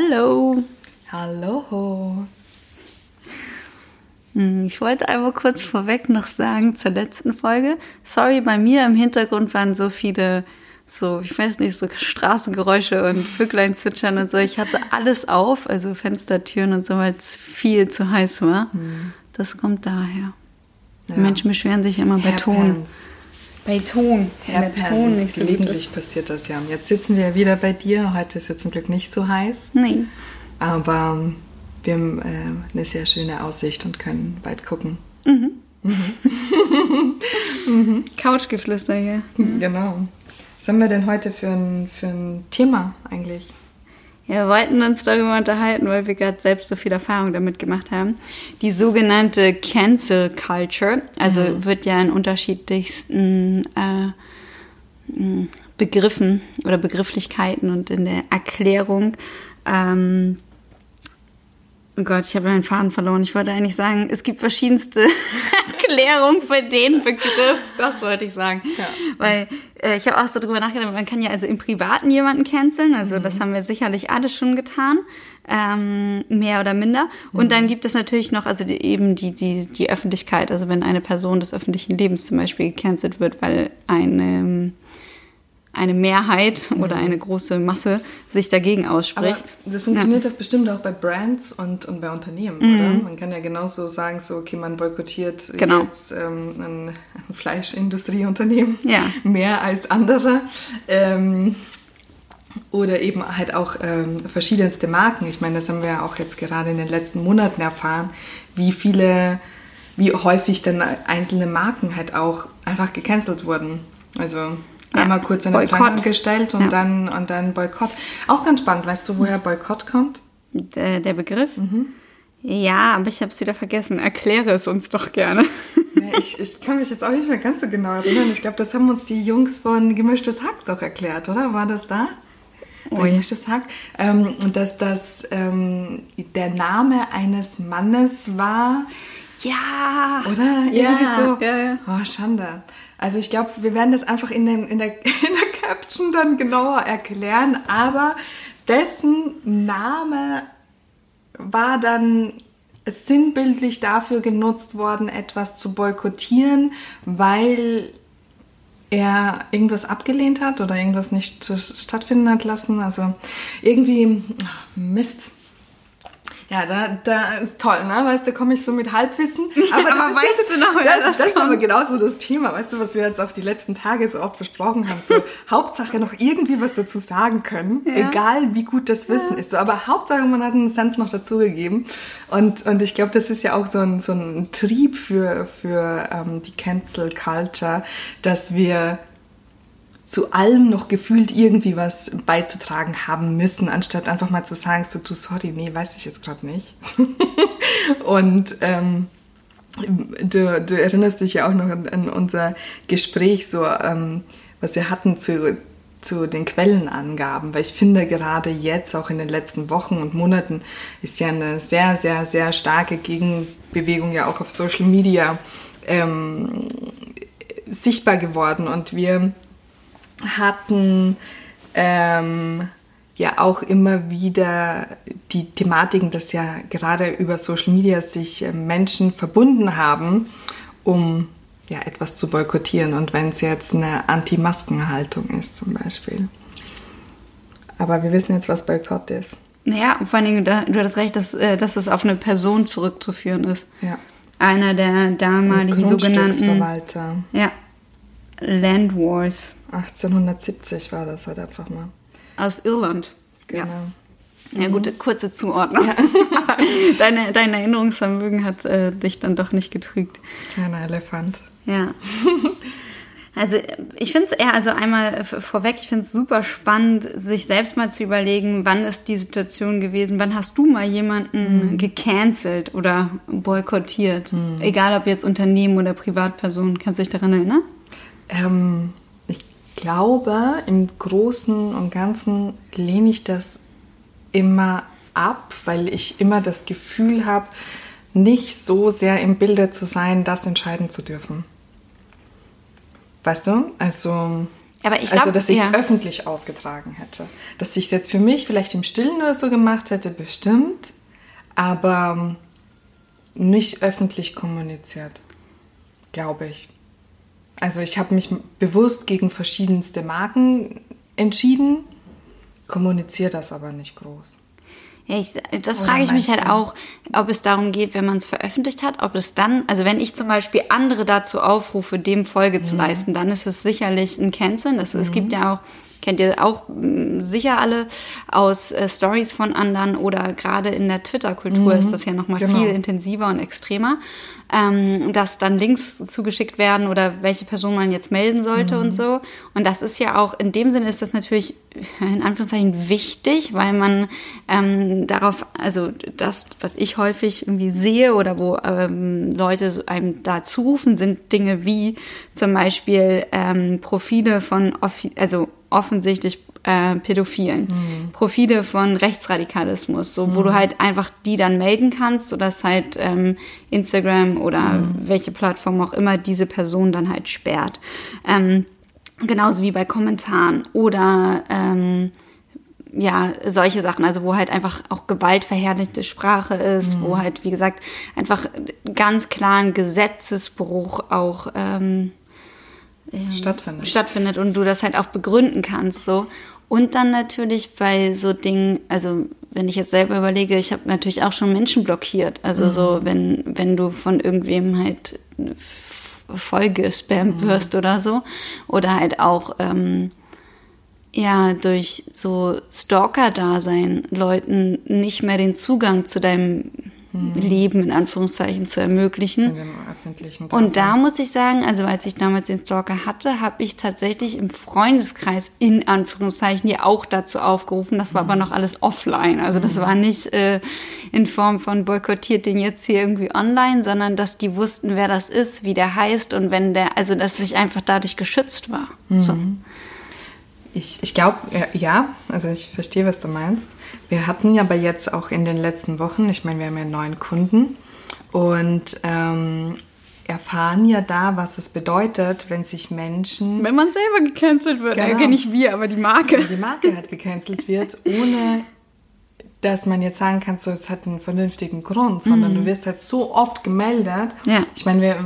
Hallo. Hallo. Hm, Ich wollte einmal kurz vorweg noch sagen zur letzten Folge. Sorry, bei mir im Hintergrund waren so viele, so, ich weiß nicht, so Straßengeräusche und Vöglein zwitschern und so. Ich hatte alles auf, also Fenstertüren und so, weil es viel zu heiß war. Das kommt daher. Die Ja. Menschen beschweren sich immer bei Ton. Bei Ton. Der Ton nicht so Gelegentlich passiert das ja. Jetzt sitzen wir wieder bei dir. Heute ist ja zum Glück nicht so heiß. Nee. Aber wir haben äh, eine sehr schöne Aussicht und können bald gucken. Couchgeflüster hier. Genau. Was haben wir denn heute für ein, für ein Thema eigentlich? Ja, wir wollten uns darüber unterhalten, weil wir gerade selbst so viel Erfahrung damit gemacht haben. Die sogenannte Cancel Culture, also wird ja in unterschiedlichsten äh, Begriffen oder Begrifflichkeiten und in der Erklärung. Ähm, oh Gott, ich habe meinen Faden verloren. Ich wollte eigentlich sagen, es gibt verschiedenste Erklärungen für den Begriff. Das wollte ich sagen. Ja. Weil äh, ich habe auch so drüber nachgedacht, man kann ja also im Privaten jemanden canceln. Also das haben wir sicherlich alle schon getan, ähm, mehr oder minder. Und dann gibt es natürlich noch also die, eben die, die, die Öffentlichkeit. Also wenn eine Person des öffentlichen Lebens zum Beispiel gecancelt wird, weil eine, eine Mehrheit oder eine große Masse sich dagegen Aber ausspricht. das funktioniert doch bestimmt auch bei Brands und, und bei Unternehmen, oder? Man kann ja genauso sagen, so, okay, man boykottiert Genau. jetzt ähm, ein, ein Fleischindustrieunternehmen Ja. mehr als andere. Ähm, oder eben halt auch ähm, verschiedenste Marken. Ich meine, das haben wir ja auch jetzt gerade in den letzten Monaten erfahren, wie viele, wie häufig dann einzelne Marken halt auch einfach gecancelt wurden. Also Ja, einmal kurz eine Boykott. Plan gestellt und Ja. dann und dann Boykott. Auch ganz spannend. Weißt du, woher Boykott kommt? Der, der Begriff? Ja, aber ich habe es wieder vergessen. Erkläre es uns doch gerne. Ja, ich, ich kann mich jetzt auch nicht mehr ganz so genau erinnern. Ich glaube, das haben uns die Jungs von Gemischtes Hack doch erklärt, oder? War das da? Ui. Gemischtes Hack. Ähm, dass das ähm, der Name eines Mannes war, Ja. oder? Ja, Irgendwie so. ja, ja. Oh, Schande. Also ich glaube, wir werden das einfach in, den, in, der, in der Caption dann genauer erklären, aber dessen Name war dann sinnbildlich dafür genutzt worden, etwas zu boykottieren, weil er irgendwas abgelehnt hat oder irgendwas nicht stattfinden hat lassen. Also irgendwie, Mist. Ja, da, da ist toll, ne? Weißt du, komme ich so mit Halbwissen. Aber, aber weißt jetzt- du noch, das, das das ist aber genauso das Thema. Weißt du, was wir jetzt auch die letzten Tage so oft besprochen haben? So, Hauptsache noch irgendwie was dazu sagen können. Ja. Egal, wie gut das Wissen ist. So, aber Hauptsache, man hat einen Senf noch dazugegeben. Und, und ich glaube, das ist ja auch so ein, so ein Trieb für, für ähm, die Cancel Culture, dass wir zu allem noch gefühlt irgendwie was beizutragen haben müssen, anstatt einfach mal zu sagen, so du sorry, nee, weiß ich jetzt gerade nicht. Und ähm, du, du erinnerst dich ja auch noch an, an unser Gespräch, so ähm, was wir hatten zu, zu den Quellenangaben, weil ich finde gerade jetzt, auch in den letzten Wochen und Monaten, ist ja eine sehr, sehr, sehr starke Gegenbewegung ja auch auf Social Media ähm, sichtbar geworden und wir hatten ähm, ja auch immer wieder die Thematiken, dass ja gerade über Social Media sich äh, Menschen verbunden haben, um ja etwas zu boykottieren und wenn es jetzt eine Anti-Masken-Haltung ist zum Beispiel. Aber wir wissen jetzt, was Boykott ist. Naja, vor allen Dingen, du hattest recht, dass, äh, dass es auf eine Person zurückzuführen ist. Ja. Einer der damaligen sogenannten ja, Land Wars 1870 war das halt einfach mal. aus Irland. Genau. Ja, ja gute, kurze Zuordnung. Aber deine, dein Erinnerungsvermögen hat äh, dich dann doch nicht getrügt. Kleiner Elefant. Ja. Also ich finde es eher, also einmal vorweg, ich finde es super spannend, sich selbst mal zu überlegen, wann ist die Situation gewesen, wann hast du mal jemanden gecancelt oder boykottiert? Egal ob jetzt Unternehmen oder Privatpersonen, kannst du dich daran erinnern? Ähm, ich glaube, im Großen und Ganzen lehne ich das immer ab, weil ich immer das Gefühl habe, nicht so sehr im Bilde zu sein, das entscheiden zu dürfen. Weißt du? Also, also, glaub, dass ich es ja. öffentlich ausgetragen hätte. Dass ich es jetzt für mich vielleicht im Stillen oder so gemacht hätte, bestimmt, aber nicht öffentlich kommuniziert, glaube ich. Also ich habe mich bewusst gegen verschiedenste Marken entschieden, kommuniziere das aber nicht groß. Ja, ich, das Oder frage ich mich halt du? auch, ob es darum geht, wenn man es veröffentlicht hat, ob es dann, also wenn ich zum Beispiel andere dazu aufrufe, dem Folge Mhm. zu leisten, dann ist es sicherlich ein Canceln. Das, Es gibt ja auch, kennt ihr auch mh, sicher alle aus äh, Stories von anderen oder gerade in der Twitter-Kultur ist das ja nochmal genau. viel intensiver und extremer, ähm, dass dann Links zugeschickt werden oder welche Person man jetzt melden sollte und so. Und das ist ja auch, in dem Sinne ist das natürlich in Anführungszeichen wichtig, weil man ähm, darauf, also das, was ich häufig irgendwie sehe oder wo ähm, Leute einem da zurufen, sind Dinge wie zum Beispiel ähm, Profile von, also offensichtlich äh, Pädophilen, Profile von Rechtsradikalismus, so wo du halt einfach die dann melden kannst, sodass halt ähm, Instagram oder welche Plattform auch immer diese Person dann halt sperrt. Ähm, genauso wie bei Kommentaren oder ähm, ja, solche Sachen, also wo halt einfach auch gewaltverherrlichte Sprache ist, wo halt, wie gesagt, einfach ganz klar ein Gesetzesbruch auch ähm, Stattfindet. stattfindet und du das halt auch begründen kannst so und dann natürlich bei so Dingen also wenn ich jetzt selber überlege ich habe natürlich auch schon Menschen blockiert. Also so wenn wenn du von irgendwem halt voll gespammt wirst oder so. Oder halt auch ähm, ja durch so Stalker-Dasein Leuten nicht mehr den Zugang zu deinem Leben in Anführungszeichen zu ermöglichen und da muss ich sagen, also als ich damals den Stalker hatte, habe ich tatsächlich im Freundeskreis in Anführungszeichen ja auch dazu aufgerufen. Das war aber noch alles offline. Also das war nicht äh, in Form von boykottiert den jetzt hier irgendwie online, sondern dass die wussten, wer das ist, wie der heißt und wenn der, also dass ich einfach dadurch geschützt war. So. Ich, ich glaube, ja, also ich verstehe, was du meinst. Wir hatten ja aber jetzt auch in den letzten Wochen, ich meine, wir haben ja neuen Kunden und ähm, erfahren ja da, was es bedeutet, wenn sich Menschen, Wenn man selber gecancelt wird, Genau. okay, nicht wir, aber die Marke. die Marke halt gecancelt wird, ohne dass man jetzt sagen kann, so, es hat einen vernünftigen Grund, sondern du wirst halt so oft gemeldet. Ja. Ich meine, wir,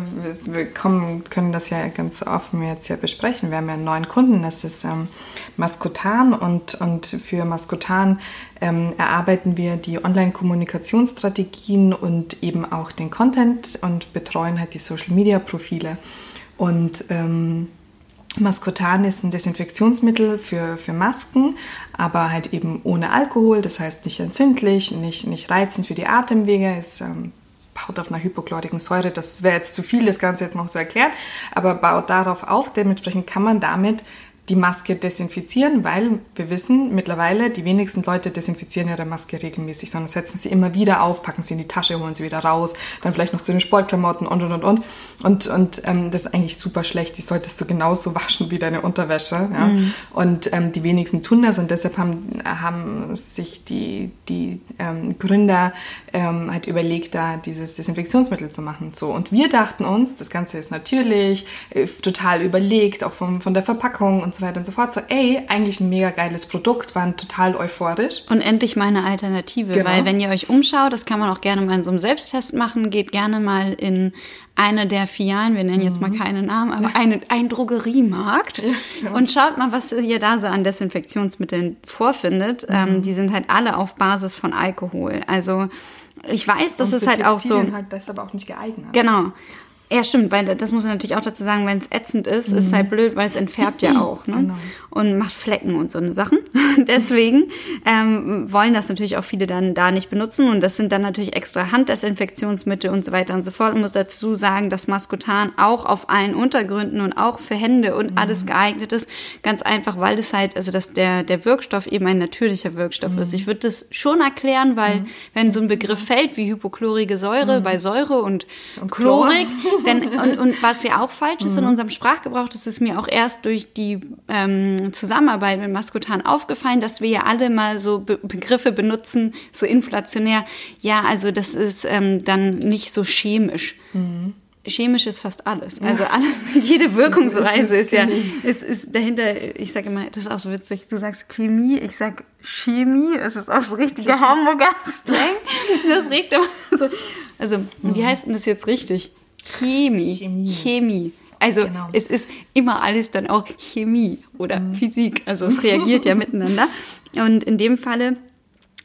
wir- wir kommen, können das ja ganz offen jetzt ja besprechen. Wir haben ja einen neuen Kunden, das ist ähm, Maskotan und, und für Maskotan ähm, erarbeiten wir die Online-Kommunikationsstrategien und eben auch den Content und betreuen halt die Social-Media-Profile. Und ähm, Maskotan ist ein Desinfektionsmittel für, für Masken, aber halt eben ohne Alkohol, das heißt nicht entzündlich, nicht, nicht reizend für die Atemwege, es ähm, baut auf einer hypochlorigen Säure, das wäre jetzt zu viel, das Ganze jetzt noch zu erklären, aber baut darauf auf, dementsprechend kann man damit die Maske desinfizieren, weil wir wissen mittlerweile, die wenigsten Leute desinfizieren ihre Maske regelmäßig, sondern setzen sie immer wieder auf, packen sie in die Tasche, holen sie wieder raus, dann vielleicht noch zu den Sportklamotten und und und und. Und, und ähm, das ist eigentlich super schlecht. Die solltest du genauso waschen wie deine Unterwäsche. Ja? Und ähm, die wenigsten tun das und deshalb haben, haben sich die, die ähm, Gründer ähm, halt überlegt, da dieses Desinfektionsmittel zu machen. So. Und wir dachten uns, das Ganze ist natürlich, äh, total überlegt, auch vom, von der Verpackung und so weiter und so fort. So, ey, eigentlich ein mega geiles Produkt, waren total euphorisch. Und endlich mal eine Alternative, Genau. weil wenn ihr euch umschaut, das kann man auch gerne mal in so einem Selbsttest machen, geht gerne mal in eine der Filialen, wir nennen jetzt mal keine Namen, aber eine, ein Drogeriemarkt und schaut mal, was ihr da so an Desinfektionsmitteln vorfindet. Ähm, die sind halt alle auf Basis von Alkohol. Also ich weiß, das Und ist halt auch so. Halt deshalb auch nicht geeignet. Genau. Ja, stimmt, weil das muss man natürlich auch dazu sagen, wenn es ätzend ist, ist es halt blöd, weil es entfärbt ja auch ne? Genau. und macht Flecken und so eine Sachen. Deswegen ähm, wollen das natürlich auch viele dann da nicht benutzen und das sind dann natürlich extra Handdesinfektionsmittel und so weiter und so fort. Und muss dazu sagen, dass Maskutan auch auf allen Untergründen und auch für Hände und alles geeignet ist. Ganz einfach, weil es halt, also dass der, der Wirkstoff eben ein natürlicher Wirkstoff ist. Ich würde das schon erklären, weil wenn so ein Begriff fällt wie hypochlorige Säure bei Säure und, Chlor. Chlorik, denn, und, und was ja auch falsch ist in unserem Sprachgebrauch, das ist mir auch erst durch die ähm, Zusammenarbeit mit Maskutan aufgefallen, dass wir ja alle mal so Be Begriffe benutzen, so inflationär. Ja, also das ist ähm, dann nicht so chemisch. chemisch ist fast alles. Also alles, jede Wirkungsweise ist, ist ja, ist, ist dahinter, ich sage immer, das ist auch so witzig, du sagst Chemie, ich sag Chemie, das ist auch so richtiger Hamburger Slang. Das regt aber so. Also, wie heißt denn das jetzt richtig? Chemie. Chemie. Chemie. Also genau. es ist immer alles dann auch Chemie oder mhm. Physik. Also es reagiert ja miteinander. Und in dem Falle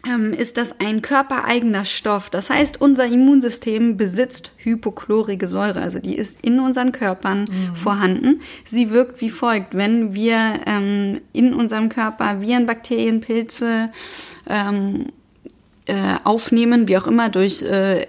ähm, ist das ein körpereigener Stoff. Das heißt, unser Immunsystem besitzt hypochlorige Säure, also die ist in unseren Körpern mhm. vorhanden. Sie wirkt wie folgt, wenn wir ähm, in unserem Körper Viren, Bakterien, Pilze ähm, äh, aufnehmen, wie auch immer, durch äh,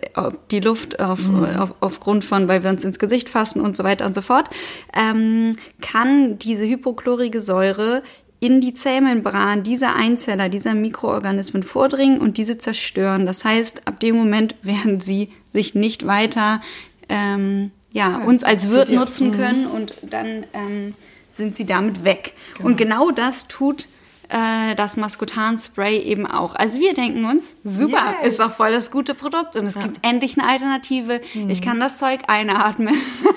die Luft auf, mhm. auf, aufgrund von, weil wir uns ins Gesicht fassen und so weiter und so fort, ähm, kann diese hypochlorige Säure in die Zellmembran dieser Einzeller, dieser Mikroorganismen vordringen und diese zerstören. Das heißt, ab dem Moment werden sie sich nicht weiter ähm, ja, uns als Wirt nutzen mhm. können und dann ähm, sind sie damit weg. Genau. Und genau das tut äh, das Maskutan-Spray eben auch. Also wir denken uns, super, yes. ist doch voll das gute Produkt und es ja. gibt endlich eine Alternative. Mhm. Ich kann das Zeug einatmen.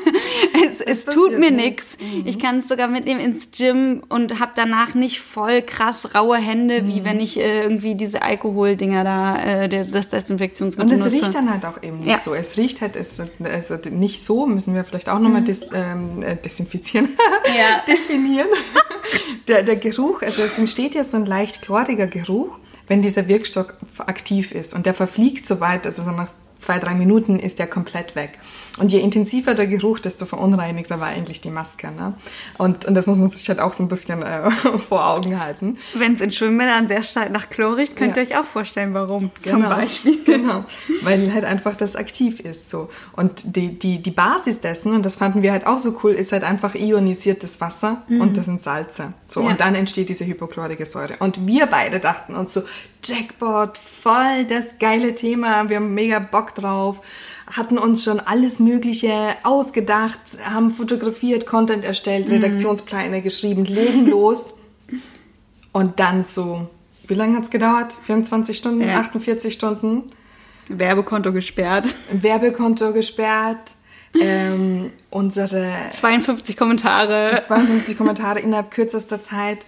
es, es tut mir nichts. Mhm. Ich kann es sogar mitnehmen ins Gym und habe danach nicht voll krass raue Hände, mhm. wie wenn ich äh, irgendwie diese Alkoholdinger da, äh, das Desinfektionsmittel Und es nutze. riecht dann halt auch eben nicht ja. so. Es riecht halt es, also nicht so, müssen wir vielleicht auch nochmal mhm. des, ähm, äh, desinfizieren, ja. definieren. der, der Geruch, also es entsteht entsteht ja so ein leicht chloriger Geruch, wenn dieser Wirkstoff aktiv ist. Und der verfliegt so weit, also so nach zwei, drei Minuten ist der komplett weg. Und je intensiver der Geruch, desto verunreinigter war eigentlich die Maske. Ne? Und, und das muss man sich halt auch so ein bisschen äh, vor Augen halten. Wenn es in Schwimmbädern sehr stark nach Chlor riecht, könnt ja. ihr euch auch vorstellen, warum genau. zum Beispiel. Genau, weil halt einfach das aktiv ist. so. Und die, die, die Basis dessen, und das fanden wir halt auch so cool, ist halt einfach ionisiertes Wasser mhm. und das sind Salze. So, ja. Und dann entsteht diese hypochlorige Säure. Und wir beide dachten uns so, Jackpot, voll das geile Thema, wir haben mega Bock drauf hatten uns schon alles Mögliche ausgedacht, haben fotografiert, Content erstellt, mhm. Redaktionspläne geschrieben, legen los. Und dann so, wie lange hat es gedauert? 24 Stunden, ja. 48 Stunden? Werbekonto gesperrt. Werbekonto gesperrt. Ähm, unsere 52 Kommentare. 52 Kommentare innerhalb kürzester Zeit.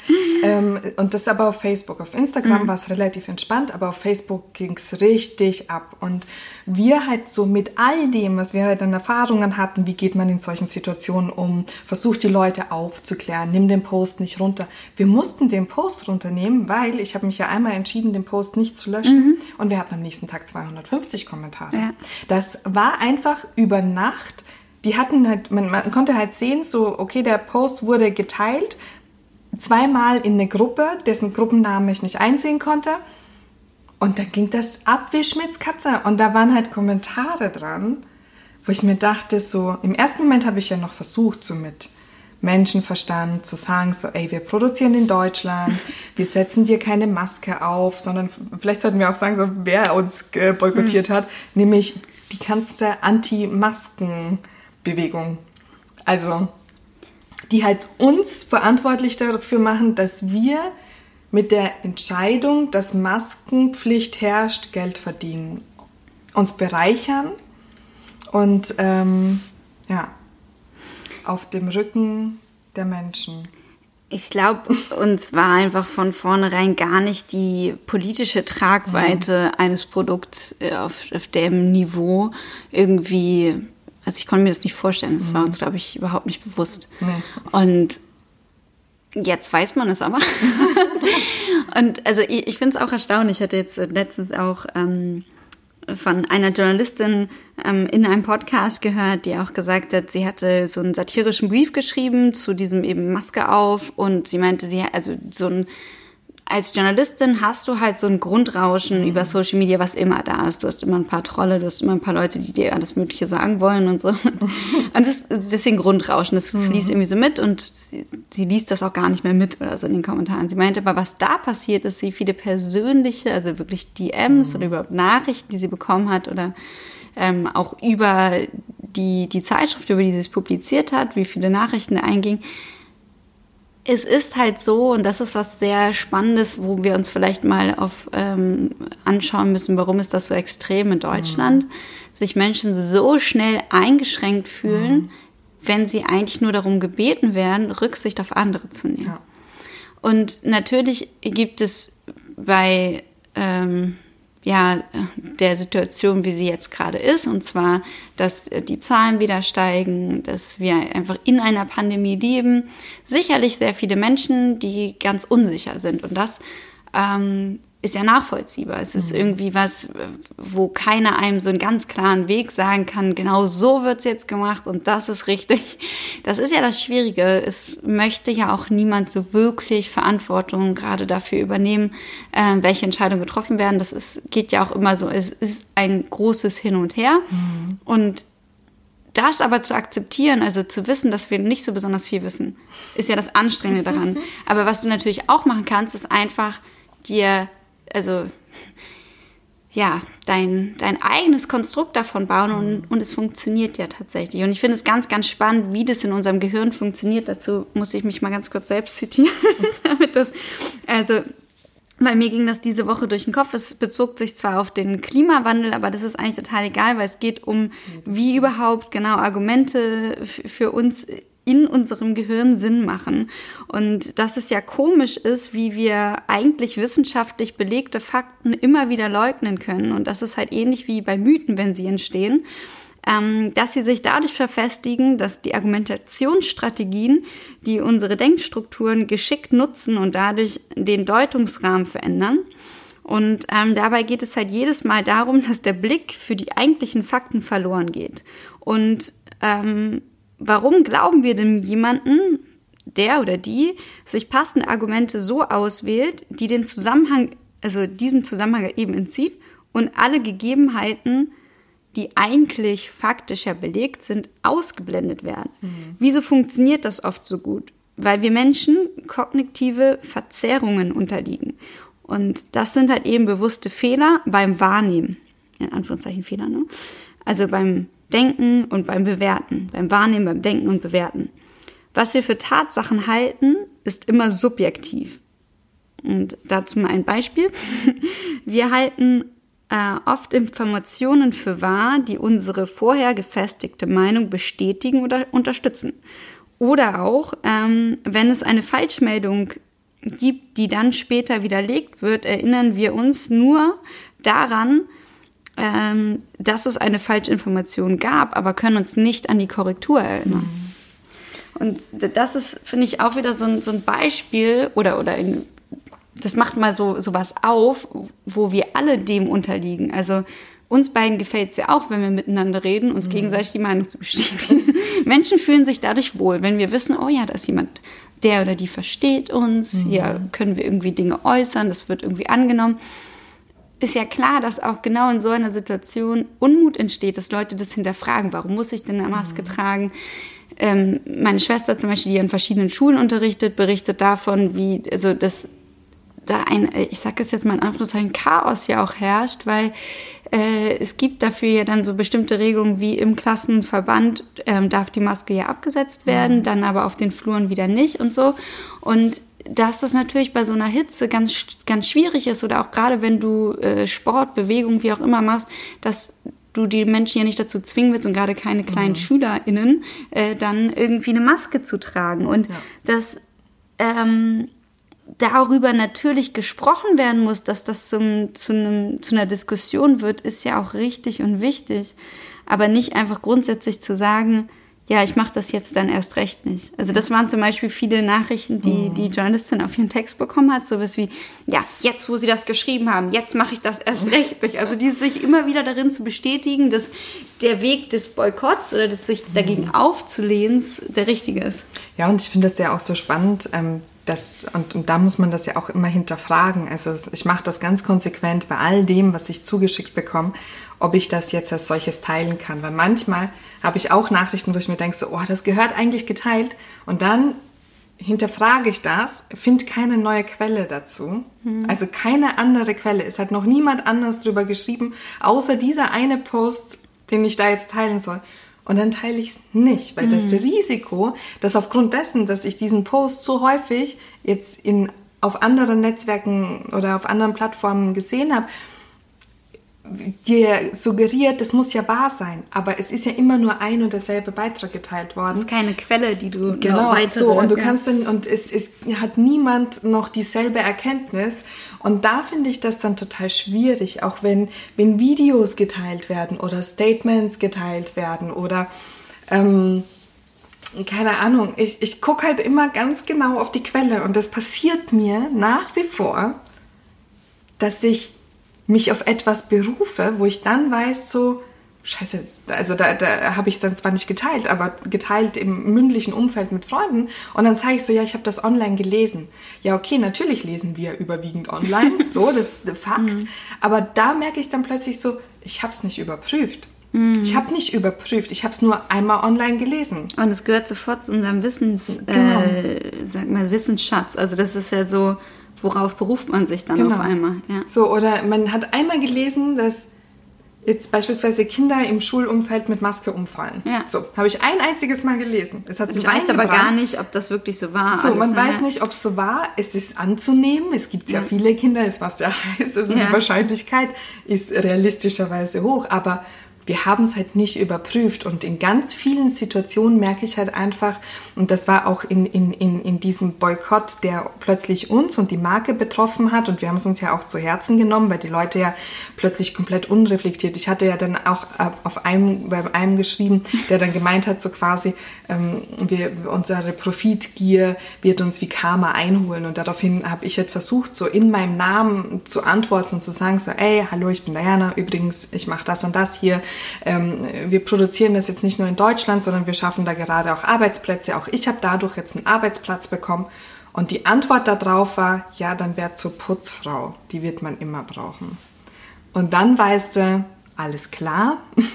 Ähm, und das aber auf Facebook. Auf Instagram mhm. war es relativ entspannt, aber auf Facebook ging es richtig ab. Und wir halt so mit all dem, was wir halt an Erfahrungen hatten, wie geht man in solchen Situationen um, versucht die Leute aufzuklären, nimm den Post nicht runter. Wir mussten den Post runternehmen, weil ich habe mich ja einmal entschieden, den Post nicht zu löschen. Mhm. Und wir hatten am nächsten Tag 250 Kommentare. Ja. Das war einfach über Nacht die hatten halt, man, man, konnte halt sehen, so, okay, der Post wurde geteilt, zweimal in eine Gruppe, dessen Gruppennamen ich nicht einsehen konnte. Und da ging das ab wie Schmitz Katze. Und da waren halt Kommentare dran, wo ich mir dachte, so, im ersten Moment habe ich ja noch versucht, so mit Menschenverstand zu sagen, so, ey, wir produzieren in Deutschland, wir setzen dir keine Maske auf, sondern vielleicht sollten wir auch sagen, so, wer uns äh, boykottiert mhm. hat, nämlich die ganze Anti-Masken-Bewegung. Also, die halt uns verantwortlich dafür machen, dass wir mit der Entscheidung, dass Maskenpflicht herrscht, Geld verdienen, uns bereichern und ähm, ja, auf dem Rücken der Menschen. Ich glaube, uns war einfach von vornherein gar nicht die politische Tragweite mhm. eines Produkts äh, auf, auf dem Niveau irgendwie also ich konnte mir das nicht vorstellen. Das mhm. war uns, glaube ich, überhaupt nicht bewusst. Nee. Und jetzt weiß man es aber. und also ich, ich finde es auch erstaunlich. Ich hatte jetzt letztens auch ähm, von einer Journalistin ähm, in einem Podcast gehört, die auch gesagt hat, sie hatte so einen satirischen Brief geschrieben zu diesem eben Maske auf und sie meinte, sie also so ein als Journalistin hast du halt so ein Grundrauschen mhm. über Social Media, was immer da ist. Du hast immer ein paar Trolle, du hast immer ein paar Leute, die dir alles Mögliche sagen wollen und so. Und das, deswegen Grundrauschen, das mhm. fließt irgendwie so mit und sie, sie, liest das auch gar nicht mehr mit oder so in den Kommentaren. Sie meinte aber, was da passiert ist, wie viele persönliche, also wirklich DMs mhm. oder überhaupt Nachrichten, die sie bekommen hat oder ähm, auch über die, die Zeitschrift, über die sie es publiziert hat, wie viele Nachrichten da eingingen es ist halt so, und das ist was sehr Spannendes, wo wir uns vielleicht mal auf ähm, anschauen müssen, warum ist das so extrem in Deutschland, mhm. sich Menschen so schnell eingeschränkt fühlen, mhm. wenn sie eigentlich nur darum gebeten werden, Rücksicht auf andere zu nehmen. Ja. Und natürlich gibt es bei ähm, ja, der Situation, wie sie jetzt gerade ist, und zwar, dass die Zahlen wieder steigen, dass wir einfach in einer Pandemie leben. Sicherlich sehr viele Menschen, die ganz unsicher sind. Und das ähm, ist ja nachvollziehbar. Es ist mhm. irgendwie was, wo keiner einem so einen ganz klaren Weg sagen kann, genau so wird's jetzt gemacht und das ist richtig. Das ist ja das Schwierige. Es möchte ja auch niemand so wirklich Verantwortung gerade dafür übernehmen, äh, welche Entscheidungen getroffen werden. Das ist, geht ja auch immer so. Es ist ein großes Hin und Her. Mhm. Und das aber zu akzeptieren, also zu wissen, dass wir nicht so besonders viel wissen, ist ja das Anstrengende daran. aber was du natürlich auch machen kannst, ist einfach dir also ja, dein, dein eigenes Konstrukt davon bauen und, und es funktioniert ja tatsächlich. Und ich finde es ganz, ganz spannend, wie das in unserem Gehirn funktioniert. Dazu muss ich mich mal ganz kurz selbst zitieren, damit das, also bei mir ging das diese Woche durch den Kopf. Es bezog sich zwar auf den Klimawandel, aber das ist eigentlich total egal, weil es geht um, wie überhaupt genau Argumente für uns in unserem Gehirn Sinn machen. Und dass es ja komisch ist, wie wir eigentlich wissenschaftlich belegte Fakten immer wieder leugnen können. Und das ist halt ähnlich wie bei Mythen, wenn sie entstehen. Ähm, dass sie sich dadurch verfestigen, dass die Argumentationsstrategien, die unsere Denkstrukturen geschickt nutzen und dadurch den Deutungsrahmen verändern. Und ähm, dabei geht es halt jedes Mal darum, dass der Blick für die eigentlichen Fakten verloren geht. Und ähm, warum glauben wir dem jemanden, der oder die sich passende Argumente so auswählt, die den Zusammenhang, also diesem Zusammenhang eben entzieht und alle Gegebenheiten, die eigentlich faktischer belegt sind, ausgeblendet werden. Mhm. Wieso funktioniert das oft so gut? Weil wir Menschen kognitive Verzerrungen unterliegen. Und das sind halt eben bewusste Fehler beim Wahrnehmen. In Anführungszeichen Fehler, ne? Also beim Denken und beim Bewerten, beim Wahrnehmen, beim Denken und Bewerten. Was wir für Tatsachen halten, ist immer subjektiv. Und dazu mal ein Beispiel. Wir halten äh, oft Informationen für wahr, die unsere vorher gefestigte Meinung bestätigen oder unterstützen. Oder auch, ähm, wenn es eine Falschmeldung gibt, die dann später widerlegt wird, erinnern wir uns nur daran, ähm, dass es eine Falschinformation gab, aber können uns nicht an die Korrektur erinnern. Mhm. Und das ist, finde ich, auch wieder so ein, so ein Beispiel oder, oder in, das macht mal so was auf, wo wir alle dem unterliegen. Also uns beiden gefällt es ja auch, wenn wir miteinander reden, uns mhm. gegenseitig die Meinung zu bestätigen. Menschen fühlen sich dadurch wohl, wenn wir wissen, oh ja, da ist jemand, der oder die versteht uns, mhm. hier können wir irgendwie Dinge äußern, das wird irgendwie angenommen ist ja klar, dass auch genau in so einer Situation Unmut entsteht, dass Leute das hinterfragen. Warum muss ich denn eine Maske mhm. tragen? Ähm, meine Schwester zum Beispiel, die an verschiedenen Schulen unterrichtet, berichtet davon, wie, also das da ein, ich sage es jetzt mal in Anführungszeichen, Chaos ja auch herrscht, weil äh, es gibt dafür ja dann so bestimmte Regelungen wie im Klassenverband ähm, darf die Maske ja abgesetzt werden, mhm. dann aber auf den Fluren wieder nicht und so. Und dass das natürlich bei so einer Hitze ganz, ganz schwierig ist oder auch gerade wenn du äh, Sport, Bewegung, wie auch immer machst, dass du die Menschen ja nicht dazu zwingen willst und gerade keine kleinen mhm. SchülerInnen, äh, dann irgendwie eine Maske zu tragen. Und ja. dass ähm, darüber natürlich gesprochen werden muss, dass das zum, zu, einem, zu einer Diskussion wird, ist ja auch richtig und wichtig. Aber nicht einfach grundsätzlich zu sagen, ja, ich mache das jetzt dann erst recht nicht. Also das waren zum Beispiel viele Nachrichten, die mhm. die Journalistin auf ihren Text bekommen hat, sowas wie, ja, jetzt, wo sie das geschrieben haben, jetzt mache ich das erst mhm. recht nicht. Also dieses sich immer wieder darin zu bestätigen, dass der Weg des Boykotts oder des sich dagegen mhm. aufzulehnens der richtige ist. Ja, und ich finde das ja auch so spannend, ähm, das, und, und da muss man das ja auch immer hinterfragen. Also ich mache das ganz konsequent bei all dem, was ich zugeschickt bekomme, ob ich das jetzt als solches teilen kann. Weil manchmal habe ich auch Nachrichten, wo ich mir denke, so, oh, das gehört eigentlich geteilt. Und dann hinterfrage ich das, finde keine neue Quelle dazu. Mhm. Also keine andere Quelle. Es hat noch niemand anders drüber geschrieben, außer dieser eine Post, den ich da jetzt teilen soll. und dann teile ich es nicht, weil mhm. das Risiko, dass aufgrund dessen, dass ich diesen Post so häufig jetzt in, auf anderen Netzwerken oder auf anderen Plattformen gesehen habe, dir suggeriert, das muss ja wahr sein, aber es ist ja immer nur ein und derselbe Beitrag geteilt worden. Das ist keine Quelle, die du genau weitere, so und du ja. kannst dann und es, es hat niemand noch dieselbe Erkenntnis und da finde ich das dann total schwierig, auch wenn wenn Videos geteilt werden oder Statements geteilt werden oder ähm, keine Ahnung, ich, ich gucke halt immer ganz genau auf die Quelle und das passiert mir nach wie vor, dass ich mich auf etwas berufe, wo ich dann weiß, so, scheiße, also da, da habe ich es dann zwar nicht geteilt, aber geteilt im mündlichen Umfeld mit Freunden und dann zeige ich so, ja, ich habe das online gelesen. Ja, okay, natürlich lesen wir überwiegend online, so, das ist Fakt. Mhm. Aber da merke ich dann plötzlich so, ich habe es nicht überprüft. Mhm. Ich habe nicht überprüft, ich habe es nur einmal online gelesen. Und es gehört sofort zu unserem Wissens, genau. äh, sag mal, Wissensschatz. Also das ist ja so, worauf beruft man sich dann genau. auf einmal? Ja. So, oder man hat einmal gelesen, dass jetzt beispielsweise Kinder im Schulumfeld mit Maske umfallen. Ja. So, habe ich ein einziges Mal gelesen. Es hat sich du weißt aber gar nicht, ob das wirklich so war. So, man weiß nicht, ob es so war. Es ist anzunehmen. Es gibt ja, ja viele Kinder, ist was sehr heiß. Also ja. die Wahrscheinlichkeit ist realistischerweise hoch. Aber wir haben es halt nicht überprüft. Und in ganz vielen Situationen merke ich halt einfach, und das war auch in, in, in, in diesem Boykott, der plötzlich uns und die Marke betroffen hat. Und wir haben es uns ja auch zu Herzen genommen, weil die Leute ja plötzlich komplett unreflektiert. Ich hatte ja dann auch äh, auf einem, bei einem geschrieben, der dann gemeint hat, so quasi, ähm, wir, unsere Profitgier wird uns wie Karma einholen. Und daraufhin habe ich halt versucht, so in meinem Namen zu antworten und zu sagen, so, ey, hallo, ich bin Diana, übrigens, ich mache das und das hier ähm, wir produzieren das jetzt nicht nur in Deutschland, sondern wir schaffen da gerade auch Arbeitsplätze. Auch ich habe dadurch jetzt einen Arbeitsplatz bekommen. Und die Antwort darauf war, ja, dann wär zur Putzfrau. Die wird man immer brauchen. Und dann weißt du, alles klar.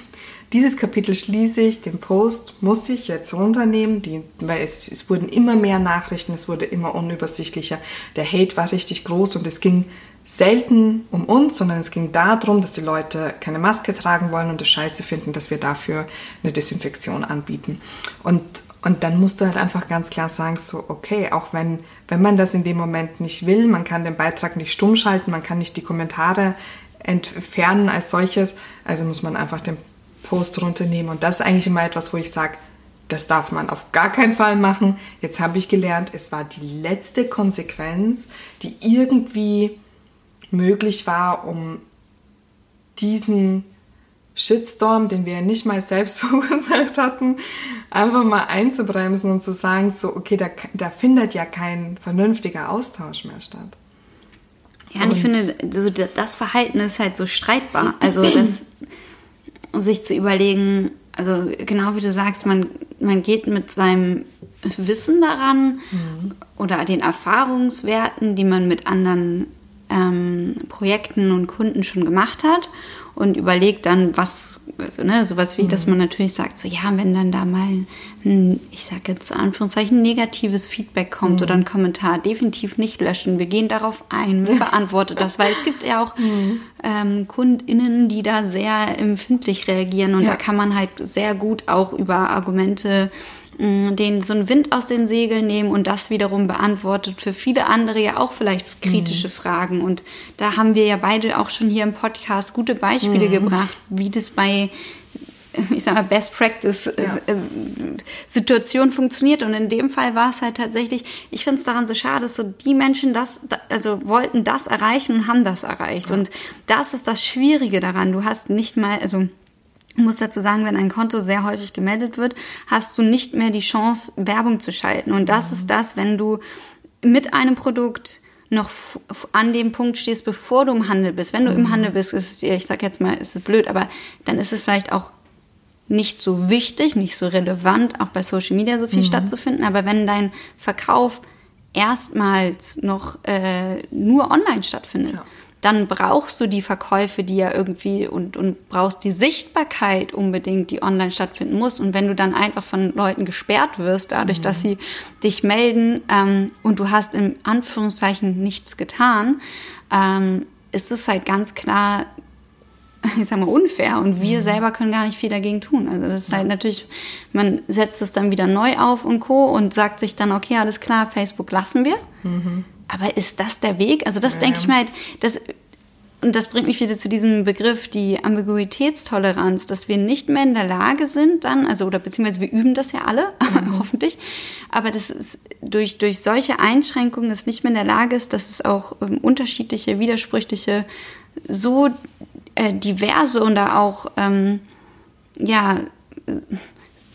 Dieses Kapitel schließe ich, den Post muss ich jetzt runternehmen, die, weil es, es wurden immer mehr Nachrichten, es wurde immer unübersichtlicher. Der Hate war richtig groß und es ging selten um uns, sondern es ging darum, dass die Leute keine Maske tragen wollen und es scheiße finden, dass wir dafür eine Desinfektion anbieten. Und, und dann musst du halt einfach ganz klar sagen, so, okay, auch wenn, wenn man das in dem Moment nicht will, man kann den Beitrag nicht stumm schalten, man kann nicht die Kommentare entfernen als solches, also muss man einfach den Post runternehmen. Und das ist eigentlich immer etwas, wo ich sage, das darf man auf gar keinen Fall machen. Jetzt habe ich gelernt, es war die letzte Konsequenz, die irgendwie möglich war, um diesen Shitstorm, den wir ja nicht mal selbst verursacht hatten, einfach mal einzubremsen und zu sagen, so, okay, da, da findet ja kein vernünftiger Austausch mehr statt. Ja, und, und ich finde, also das Verhalten ist halt so streitbar. Also das, sich zu überlegen, also genau wie du sagst, man, man geht mit seinem Wissen daran mhm. oder den Erfahrungswerten, die man mit anderen ähm, Projekten und Kunden schon gemacht hat und überlegt dann, was, also ne, sowas wie, mhm. dass man natürlich sagt, so ja, wenn dann da mal ein, ich sage jetzt Anführungszeichen, negatives Feedback kommt mhm. oder ein Kommentar, definitiv nicht löschen. Wir gehen darauf ein, ja. beantwortet das, weil es gibt ja auch mhm. ähm, KundInnen, die da sehr empfindlich reagieren und ja. da kann man halt sehr gut auch über Argumente den so einen Wind aus den Segeln nehmen und das wiederum beantwortet für viele andere ja auch vielleicht kritische mhm. Fragen. Und da haben wir ja beide auch schon hier im Podcast gute Beispiele mhm. gebracht, wie das bei ich sag mal, Best Practice ja. Äh, Situation funktioniert. Und in dem Fall war es halt tatsächlich, ich finde es daran so schade, dass so die Menschen das, also wollten das erreichen und haben das erreicht. Ja. Und das ist das Schwierige daran. Du hast nicht mal, also ich muss dazu sagen, wenn ein Konto sehr häufig gemeldet wird, hast du nicht mehr die Chance, Werbung zu schalten. Und das mhm. ist das, wenn du mit einem Produkt noch an dem Punkt stehst, bevor du im Handel bist. Wenn du mhm. im Handel bist, ist es dir, ich sag jetzt mal, ist es blöd, aber dann ist es vielleicht auch nicht so wichtig, nicht so relevant, auch bei Social Media so viel mhm. stattzufinden. Aber wenn dein Verkauf erstmals noch äh, nur online stattfindet, ja dann brauchst du die Verkäufe, die ja irgendwie und, und brauchst die Sichtbarkeit unbedingt, die online stattfinden muss. Und wenn du dann einfach von Leuten gesperrt wirst, dadurch, mhm. dass sie dich melden ähm, und du hast in Anführungszeichen nichts getan, ähm, ist es halt ganz klar ich sag mal, unfair und wir mhm. selber können gar nicht viel dagegen tun. Also das ist halt natürlich, man setzt es dann wieder neu auf und Co. und sagt sich dann, okay, alles klar, Facebook lassen wir. Mhm. Aber ist das der Weg? Also das ja. denke ich mir halt, das, und das bringt mich wieder zu diesem Begriff, die Ambiguitätstoleranz, dass wir nicht mehr in der Lage sind dann, also oder beziehungsweise wir üben das ja alle, mhm. hoffentlich, aber das ist durch, durch solche Einschränkungen es nicht mehr in der Lage ist, dass es auch ähm, unterschiedliche, widersprüchliche, so äh, diverse und da auch, ähm, ja,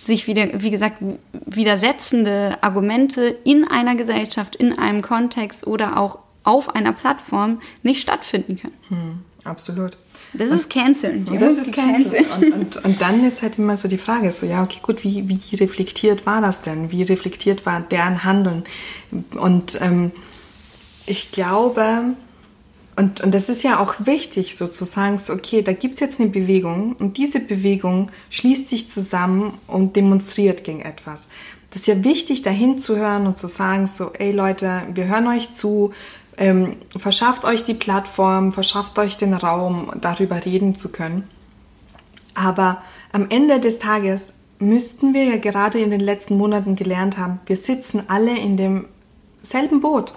sich wieder, wie gesagt, widersetzende Argumente in einer Gesellschaft, in einem Kontext oder auch auf einer Plattform nicht stattfinden können. Hm, absolut. Das und, ist Canceln. Und das ist Canceln. Und, und, und, dann ist halt immer so die Frage, so ja, okay, gut, wie, wie reflektiert war das denn? Wie reflektiert war deren Handeln? Und ähm, ich glaube, und, und das ist ja auch wichtig, so zu sagen, so, okay, da gibt es jetzt eine Bewegung und diese Bewegung schließt sich zusammen und demonstriert gegen etwas. Das ist ja wichtig, dahin zu hören und zu sagen, so, ey Leute, wir hören euch zu, ähm, verschafft euch die Plattform, verschafft euch den Raum, darüber reden zu können. Aber am Ende des Tages müssten wir ja gerade in den letzten Monaten gelernt haben, wir sitzen alle in demselben Boot.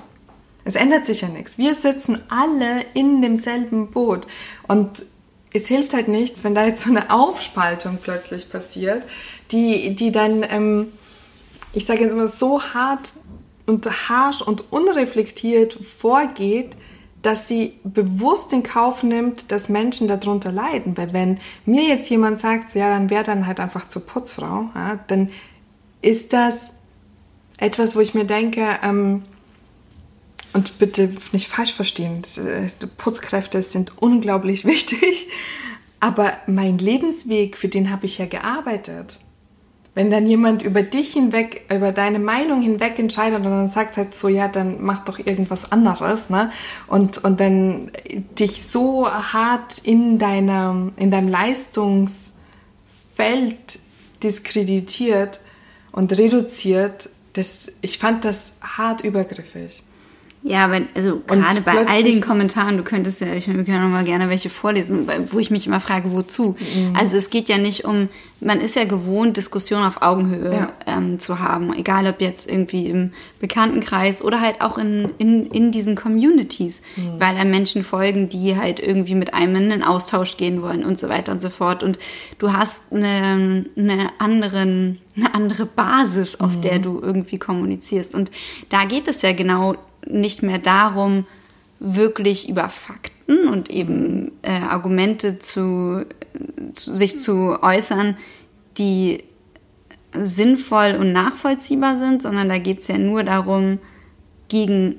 Es ändert sich ja nichts. Wir sitzen alle in demselben Boot. Und es hilft halt nichts, wenn da jetzt so eine Aufspaltung plötzlich passiert, die, die dann, ähm, ich sage jetzt mal, so hart und harsch und unreflektiert vorgeht, dass sie bewusst in Kauf nimmt, dass Menschen darunter leiden. Weil wenn mir jetzt jemand sagt, ja, dann wäre dann halt einfach zur Putzfrau, ja, dann ist das etwas, wo ich mir denke, ähm, und bitte nicht falsch verstehen, äh, Putzkräfte sind unglaublich wichtig, aber mein Lebensweg, für den habe ich ja gearbeitet wenn dann jemand über dich hinweg, über deine Meinung hinweg entscheidet und dann sagt halt so, ja, dann mach doch irgendwas anderes, ne? Und, und dann dich so hart in deiner, in deinem Leistungsfeld diskreditiert und reduziert, das, ich fand das hart übergriffig. Ja, weil, also gerade bei all den Kommentaren, du könntest ja, ich können noch mal gerne welche vorlesen, wo ich mich immer frage, wozu. Mhm. Also es geht ja nicht um, man ist ja gewohnt, Diskussionen auf Augenhöhe ja. ähm, zu haben, egal ob jetzt irgendwie im Bekanntenkreis oder halt auch in, in, in diesen Communities, mhm. weil einem Menschen folgen, die halt irgendwie mit einem in den Austausch gehen wollen und so weiter und so fort. Und du hast eine, eine, anderen, eine andere Basis, auf mhm. der du irgendwie kommunizierst. Und da geht es ja genau nicht mehr darum, wirklich über Fakten und eben äh, Argumente zu, zu, sich zu äußern, die sinnvoll und nachvollziehbar sind, sondern da geht es ja nur darum, gegen,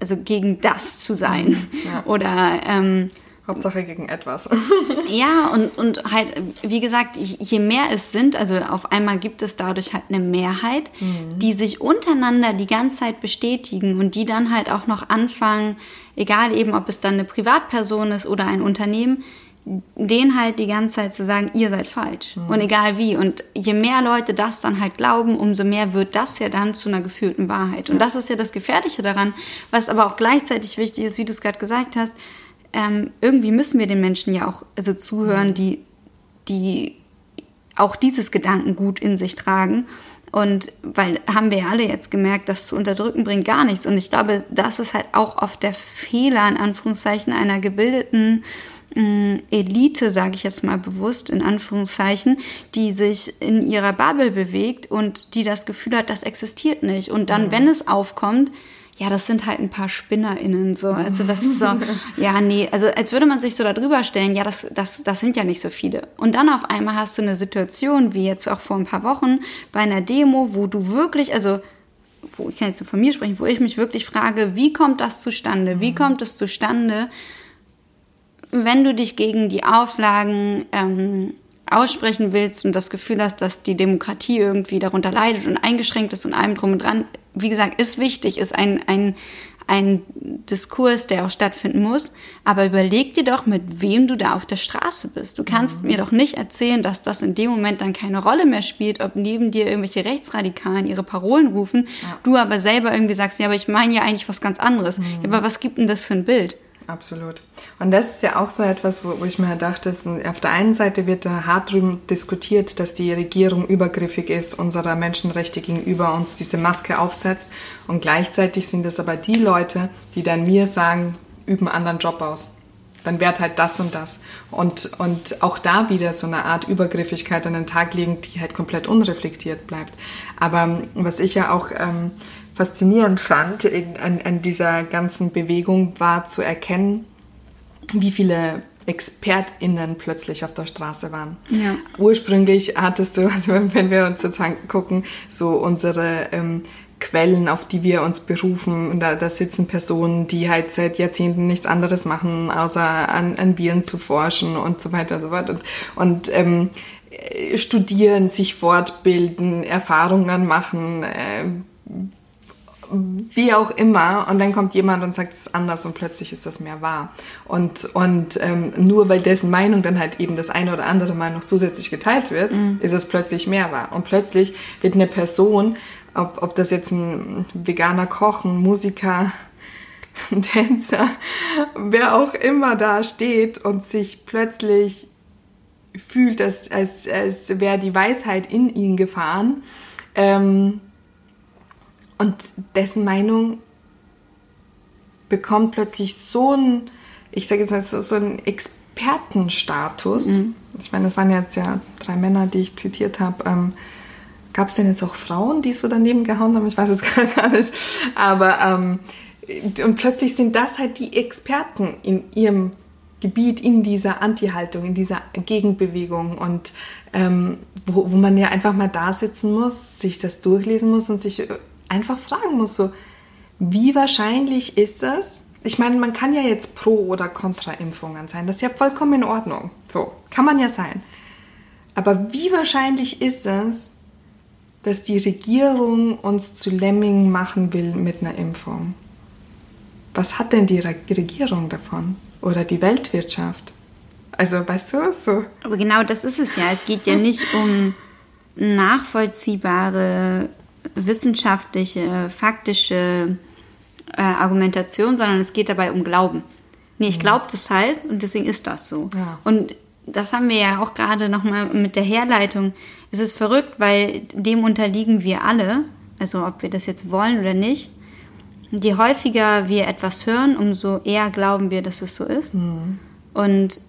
also gegen das zu sein. Ja. Oder ähm, Hauptsache gegen etwas. ja, und, und halt, wie gesagt, je mehr es sind, also auf einmal gibt es dadurch halt eine Mehrheit, mhm. die sich untereinander die ganze Zeit bestätigen und die dann halt auch noch anfangen, egal eben, ob es dann eine Privatperson ist oder ein Unternehmen, denen halt die ganze Zeit zu sagen, ihr seid falsch. Mhm. Und egal wie. Und je mehr Leute das dann halt glauben, umso mehr wird das ja dann zu einer gefühlten Wahrheit. Und das ist ja das Gefährliche daran, was aber auch gleichzeitig wichtig ist, wie du es gerade gesagt hast, ähm, irgendwie müssen wir den Menschen ja auch also zuhören, die, die auch dieses Gedankengut in sich tragen. Und weil haben wir ja alle jetzt gemerkt, das zu unterdrücken bringt gar nichts. Und ich glaube, das ist halt auch oft der Fehler, in Anführungszeichen, einer gebildeten mm, Elite, sage ich jetzt mal bewusst, in Anführungszeichen, die sich in ihrer Bubble bewegt und die das Gefühl hat, das existiert nicht. Und dann, mhm. wenn es aufkommt, ja, das sind halt ein paar SpinnerInnen, so. Also, das ist so, ja, nee, also, als würde man sich so da drüber stellen, ja, das, das, das sind ja nicht so viele. Und dann auf einmal hast du eine Situation, wie jetzt auch vor ein paar Wochen bei einer Demo, wo du wirklich, also, wo ich kann jetzt nur von mir sprechen, wo ich mich wirklich frage, wie kommt das zustande? Wie mhm. kommt es zustande, wenn du dich gegen die Auflagen ähm, aussprechen willst und das Gefühl hast, dass die Demokratie irgendwie darunter leidet und eingeschränkt ist und allem drum und dran, wie gesagt, ist wichtig, ist ein, ein, ein Diskurs, der auch stattfinden muss. Aber überleg dir doch, mit wem du da auf der Straße bist. Du kannst mhm. mir doch nicht erzählen, dass das in dem Moment dann keine Rolle mehr spielt, ob neben dir irgendwelche Rechtsradikalen ihre Parolen rufen, ja. du aber selber irgendwie sagst, ja, aber ich meine ja eigentlich was ganz anderes. Mhm. Ja, aber was gibt denn das für ein Bild? Absolut. Und das ist ja auch so etwas, wo, wo ich mir dachte, dass auf der einen Seite wird da hart drüber diskutiert, dass die Regierung übergriffig ist, unserer Menschenrechte gegenüber uns diese Maske aufsetzt. Und gleichzeitig sind es aber die Leute, die dann mir sagen, üben anderen Job aus. Dann währt halt das und das. Und, und auch da wieder so eine Art Übergriffigkeit an den Tag legen, die halt komplett unreflektiert bleibt. Aber was ich ja auch ähm, faszinierend fand in, an, an dieser ganzen Bewegung, war zu erkennen, wie viele ExpertInnen plötzlich auf der Straße waren. Ja. Ursprünglich hattest du, also wenn wir uns jetzt angucken, so unsere ähm, Quellen, auf die wir uns berufen. Da, da sitzen Personen, die halt seit Jahrzehnten nichts anderes machen, außer an, an Viren zu forschen und so weiter und so fort. Und, und ähm, studieren, sich fortbilden, Erfahrungen machen, äh, wie auch immer, und dann kommt jemand und sagt, es anders und plötzlich ist das mehr wahr. Und, und ähm, nur weil dessen Meinung dann halt eben das eine oder andere Mal noch zusätzlich geteilt wird, mhm. ist es plötzlich mehr wahr. Und plötzlich wird eine Person, ob, ob das jetzt ein veganer Koch, ein Musiker, ein Tänzer, wer auch immer da steht und sich plötzlich fühlt, als, als, als wäre die Weisheit in ihn gefahren, ähm, und dessen Meinung bekommt plötzlich so ein, ich sage jetzt mal so, so einen Expertenstatus. Mhm. Ich meine, das waren jetzt ja drei Männer, die ich zitiert habe. Ähm, Gab es denn jetzt auch Frauen, die so daneben gehauen haben? Ich weiß jetzt gar nicht. Aber ähm, und plötzlich sind das halt die Experten in ihrem Gebiet, in dieser Anti-Haltung, in dieser Gegenbewegung und ähm, wo, wo man ja einfach mal da sitzen muss, sich das durchlesen muss und sich einfach fragen muss, so, wie wahrscheinlich ist es? Ich meine, man kann ja jetzt pro oder contra Impfungen sein. Das ist ja vollkommen in Ordnung. So, kann man ja sein. Aber wie wahrscheinlich ist es, dass die Regierung uns zu Lemming machen will mit einer Impfung? Was hat denn die Regierung davon? Oder die Weltwirtschaft? Also, weißt du, so. Aber genau das ist es ja. Es geht ja nicht um nachvollziehbare wissenschaftliche, faktische äh, Argumentation, sondern es geht dabei um Glauben. Nee, ich glaube das halt und deswegen ist das so. Ja. Und das haben wir ja auch gerade nochmal mit der Herleitung. Es ist verrückt, weil dem unterliegen wir alle, also ob wir das jetzt wollen oder nicht. Je häufiger wir etwas hören, umso eher glauben wir, dass es so ist. Mhm. Und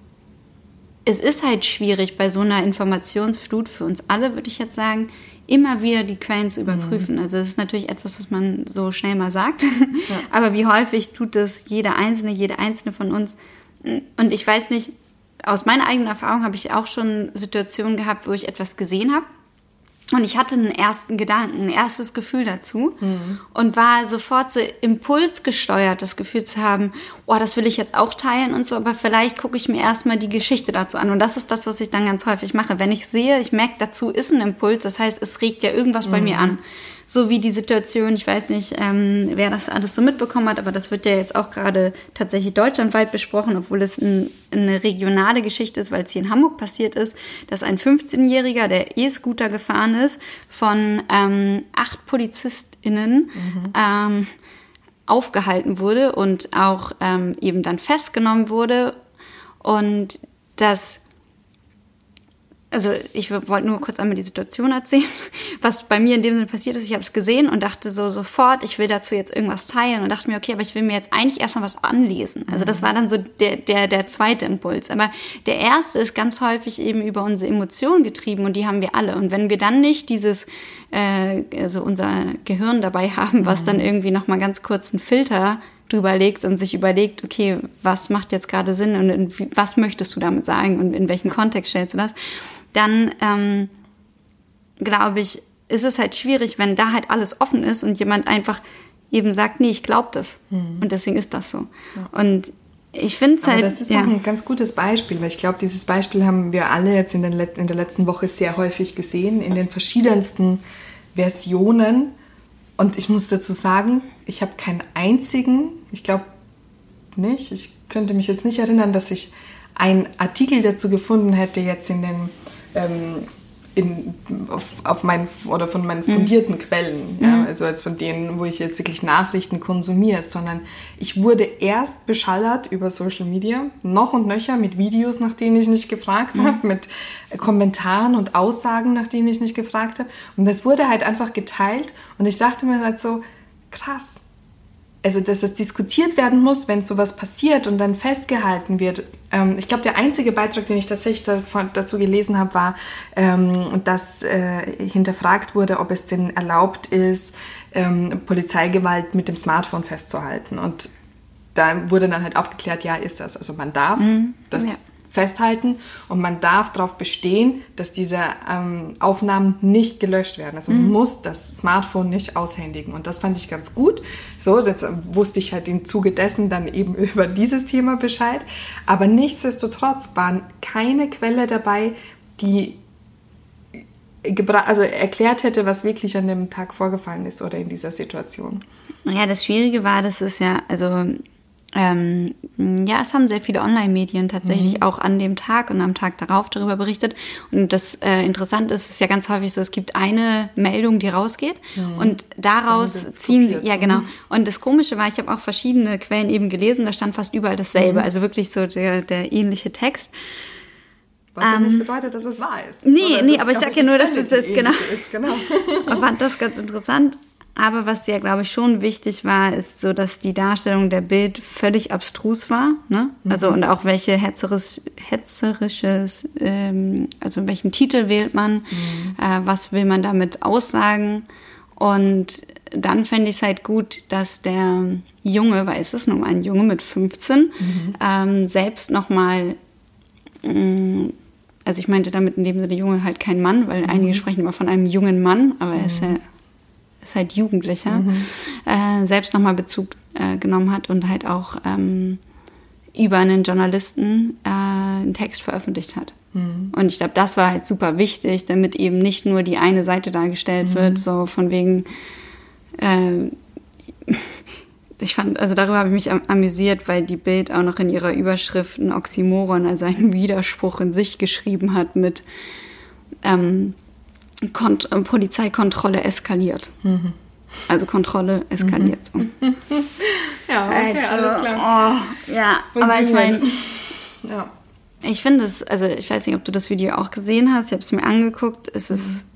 es ist halt schwierig bei so einer Informationsflut für uns alle, würde ich jetzt sagen, immer wieder die Quellen zu überprüfen. Mhm. Also es ist natürlich etwas, was man so schnell mal sagt, ja. aber wie häufig tut das jeder Einzelne, jede Einzelne von uns? Und ich weiß nicht, aus meiner eigenen Erfahrung habe ich auch schon Situationen gehabt, wo ich etwas gesehen habe und ich hatte einen ersten Gedanken, ein erstes Gefühl dazu mhm. und war sofort so impulsgesteuert, das Gefühl zu haben, oh, das will ich jetzt auch teilen und so, aber vielleicht gucke ich mir erstmal die Geschichte dazu an. Und das ist das, was ich dann ganz häufig mache. Wenn ich sehe, ich merke, dazu ist ein Impuls, das heißt, es regt ja irgendwas mhm. bei mir an so wie die Situation, ich weiß nicht, ähm, wer das alles so mitbekommen hat, aber das wird ja jetzt auch gerade tatsächlich deutschlandweit besprochen, obwohl es ein, eine regionale Geschichte ist, weil es hier in Hamburg passiert ist, dass ein 15-Jähriger, der E-Scooter gefahren ist, von ähm, acht PolizistInnen mhm. ähm, aufgehalten wurde und auch ähm, eben dann festgenommen wurde und das also ich wollte nur kurz einmal die Situation erzählen, was bei mir in dem Sinne passiert ist. Ich habe es gesehen und dachte so sofort, ich will dazu jetzt irgendwas teilen und dachte mir, okay, aber ich will mir jetzt eigentlich erstmal was anlesen. Also das war dann so der, der, der zweite Impuls. Aber der erste ist ganz häufig eben über unsere Emotionen getrieben und die haben wir alle. Und wenn wir dann nicht dieses, äh, also unser Gehirn dabei haben, was dann irgendwie nochmal ganz kurz einen Filter drüber legt und sich überlegt, okay, was macht jetzt gerade Sinn und in, was möchtest du damit sagen und in welchen Kontext stellst du das, dann ähm, glaube ich, ist es halt schwierig, wenn da halt alles offen ist und jemand einfach eben sagt, nee, ich glaube das. Mhm. Und deswegen ist das so. Ja. Und ich finde es halt. Das ist ja. auch ein ganz gutes Beispiel, weil ich glaube, dieses Beispiel haben wir alle jetzt in, den, in der letzten Woche sehr häufig gesehen, in den verschiedensten Versionen. Und ich muss dazu sagen, ich habe keinen einzigen, ich glaube nicht, ich könnte mich jetzt nicht erinnern, dass ich einen Artikel dazu gefunden hätte, jetzt in den ähm, in, auf, auf mein, oder von meinen fundierten mhm. Quellen, ja, mhm. also als von denen, wo ich jetzt wirklich Nachrichten konsumiere, sondern ich wurde erst beschallert über Social Media, noch und nöcher mit Videos, nach denen ich nicht gefragt mhm. habe, mit Kommentaren und Aussagen, nach denen ich nicht gefragt habe. Und das wurde halt einfach geteilt und ich dachte mir halt so, krass, also dass es diskutiert werden muss, wenn sowas passiert und dann festgehalten wird. Ähm, ich glaube, der einzige Beitrag, den ich tatsächlich davon, dazu gelesen habe, war, ähm, dass äh, hinterfragt wurde, ob es denn erlaubt ist, ähm, Polizeigewalt mit dem Smartphone festzuhalten. Und da wurde dann halt aufgeklärt, ja, ist das. Also man darf mhm. das ja festhalten und man darf darauf bestehen, dass diese ähm, Aufnahmen nicht gelöscht werden. Also man mhm. muss das Smartphone nicht aushändigen und das fand ich ganz gut. So, das äh, wusste ich halt im Zuge dessen dann eben über dieses Thema Bescheid. Aber nichtsdestotrotz waren keine Quelle dabei, die also erklärt hätte, was wirklich an dem Tag vorgefallen ist oder in dieser Situation. Ja, das Schwierige war, dass es ja, also ähm, ja, es haben sehr viele Online-Medien tatsächlich mhm. auch an dem Tag und am Tag darauf darüber berichtet. Und das äh, Interessante ist, es ist ja ganz häufig so, es gibt eine Meldung, die rausgeht mhm. und daraus ziehen sie, ja genau. Mhm. Und das Komische war, ich habe auch verschiedene Quellen eben gelesen, da stand fast überall dasselbe, mhm. also wirklich so der, der ähnliche Text. Was ja nicht ähm, bedeutet, dass es wahr ist. Nee, nee, aber ich sage ja nur, dass es das, genau. Ist, genau. ich fand das ganz interessant. Aber was ja, glaube ich, schon wichtig war, ist so, dass die Darstellung der Bild völlig abstrus war. Ne? Mhm. Also und auch welche hetzerisch, hetzerisches, ähm, also welchen Titel wählt man, mhm. äh, was will man damit aussagen. Und dann fände ich es halt gut, dass der Junge, weil es ist nun mal ein Junge mit 15, mhm. ähm, selbst nochmal, mm, also ich meinte damit in dem Sinne Junge halt kein Mann, weil mhm. einige sprechen immer von einem jungen Mann, aber er ist ja ist halt Jugendlicher, mhm. äh, selbst nochmal Bezug äh, genommen hat und halt auch ähm, über einen Journalisten äh, einen Text veröffentlicht hat. Mhm. Und ich glaube, das war halt super wichtig, damit eben nicht nur die eine Seite dargestellt mhm. wird, so von wegen, äh, ich fand, also darüber habe ich mich am, amüsiert, weil die Bild auch noch in ihrer Überschrift ein Oxymoron, also einen Widerspruch in sich geschrieben hat mit, ähm, Kont äh, Polizeikontrolle eskaliert. Mhm. Also Kontrolle eskaliert mhm. so. ja, okay, also, alles klar. Oh, ja, aber ich meine, ja. ich finde es, also ich weiß nicht, ob du das Video auch gesehen hast, ich habe es mir angeguckt, es mhm. ist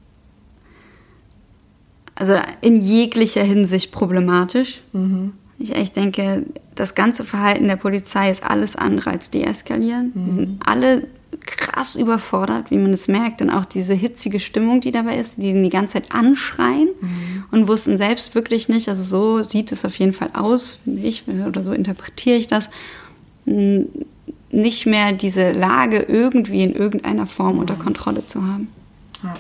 also in jeglicher Hinsicht problematisch. Mhm. Ich echt denke, das ganze Verhalten der Polizei ist alles andere als deeskalieren. Mhm. Die sind alle krass überfordert, wie man es merkt. Und auch diese hitzige Stimmung, die dabei ist, die die ganze Zeit anschreien mhm. und wussten selbst wirklich nicht, also so sieht es auf jeden Fall aus, ich, oder so interpretiere ich das, nicht mehr diese Lage irgendwie in irgendeiner Form mhm. unter Kontrolle zu haben. Ja.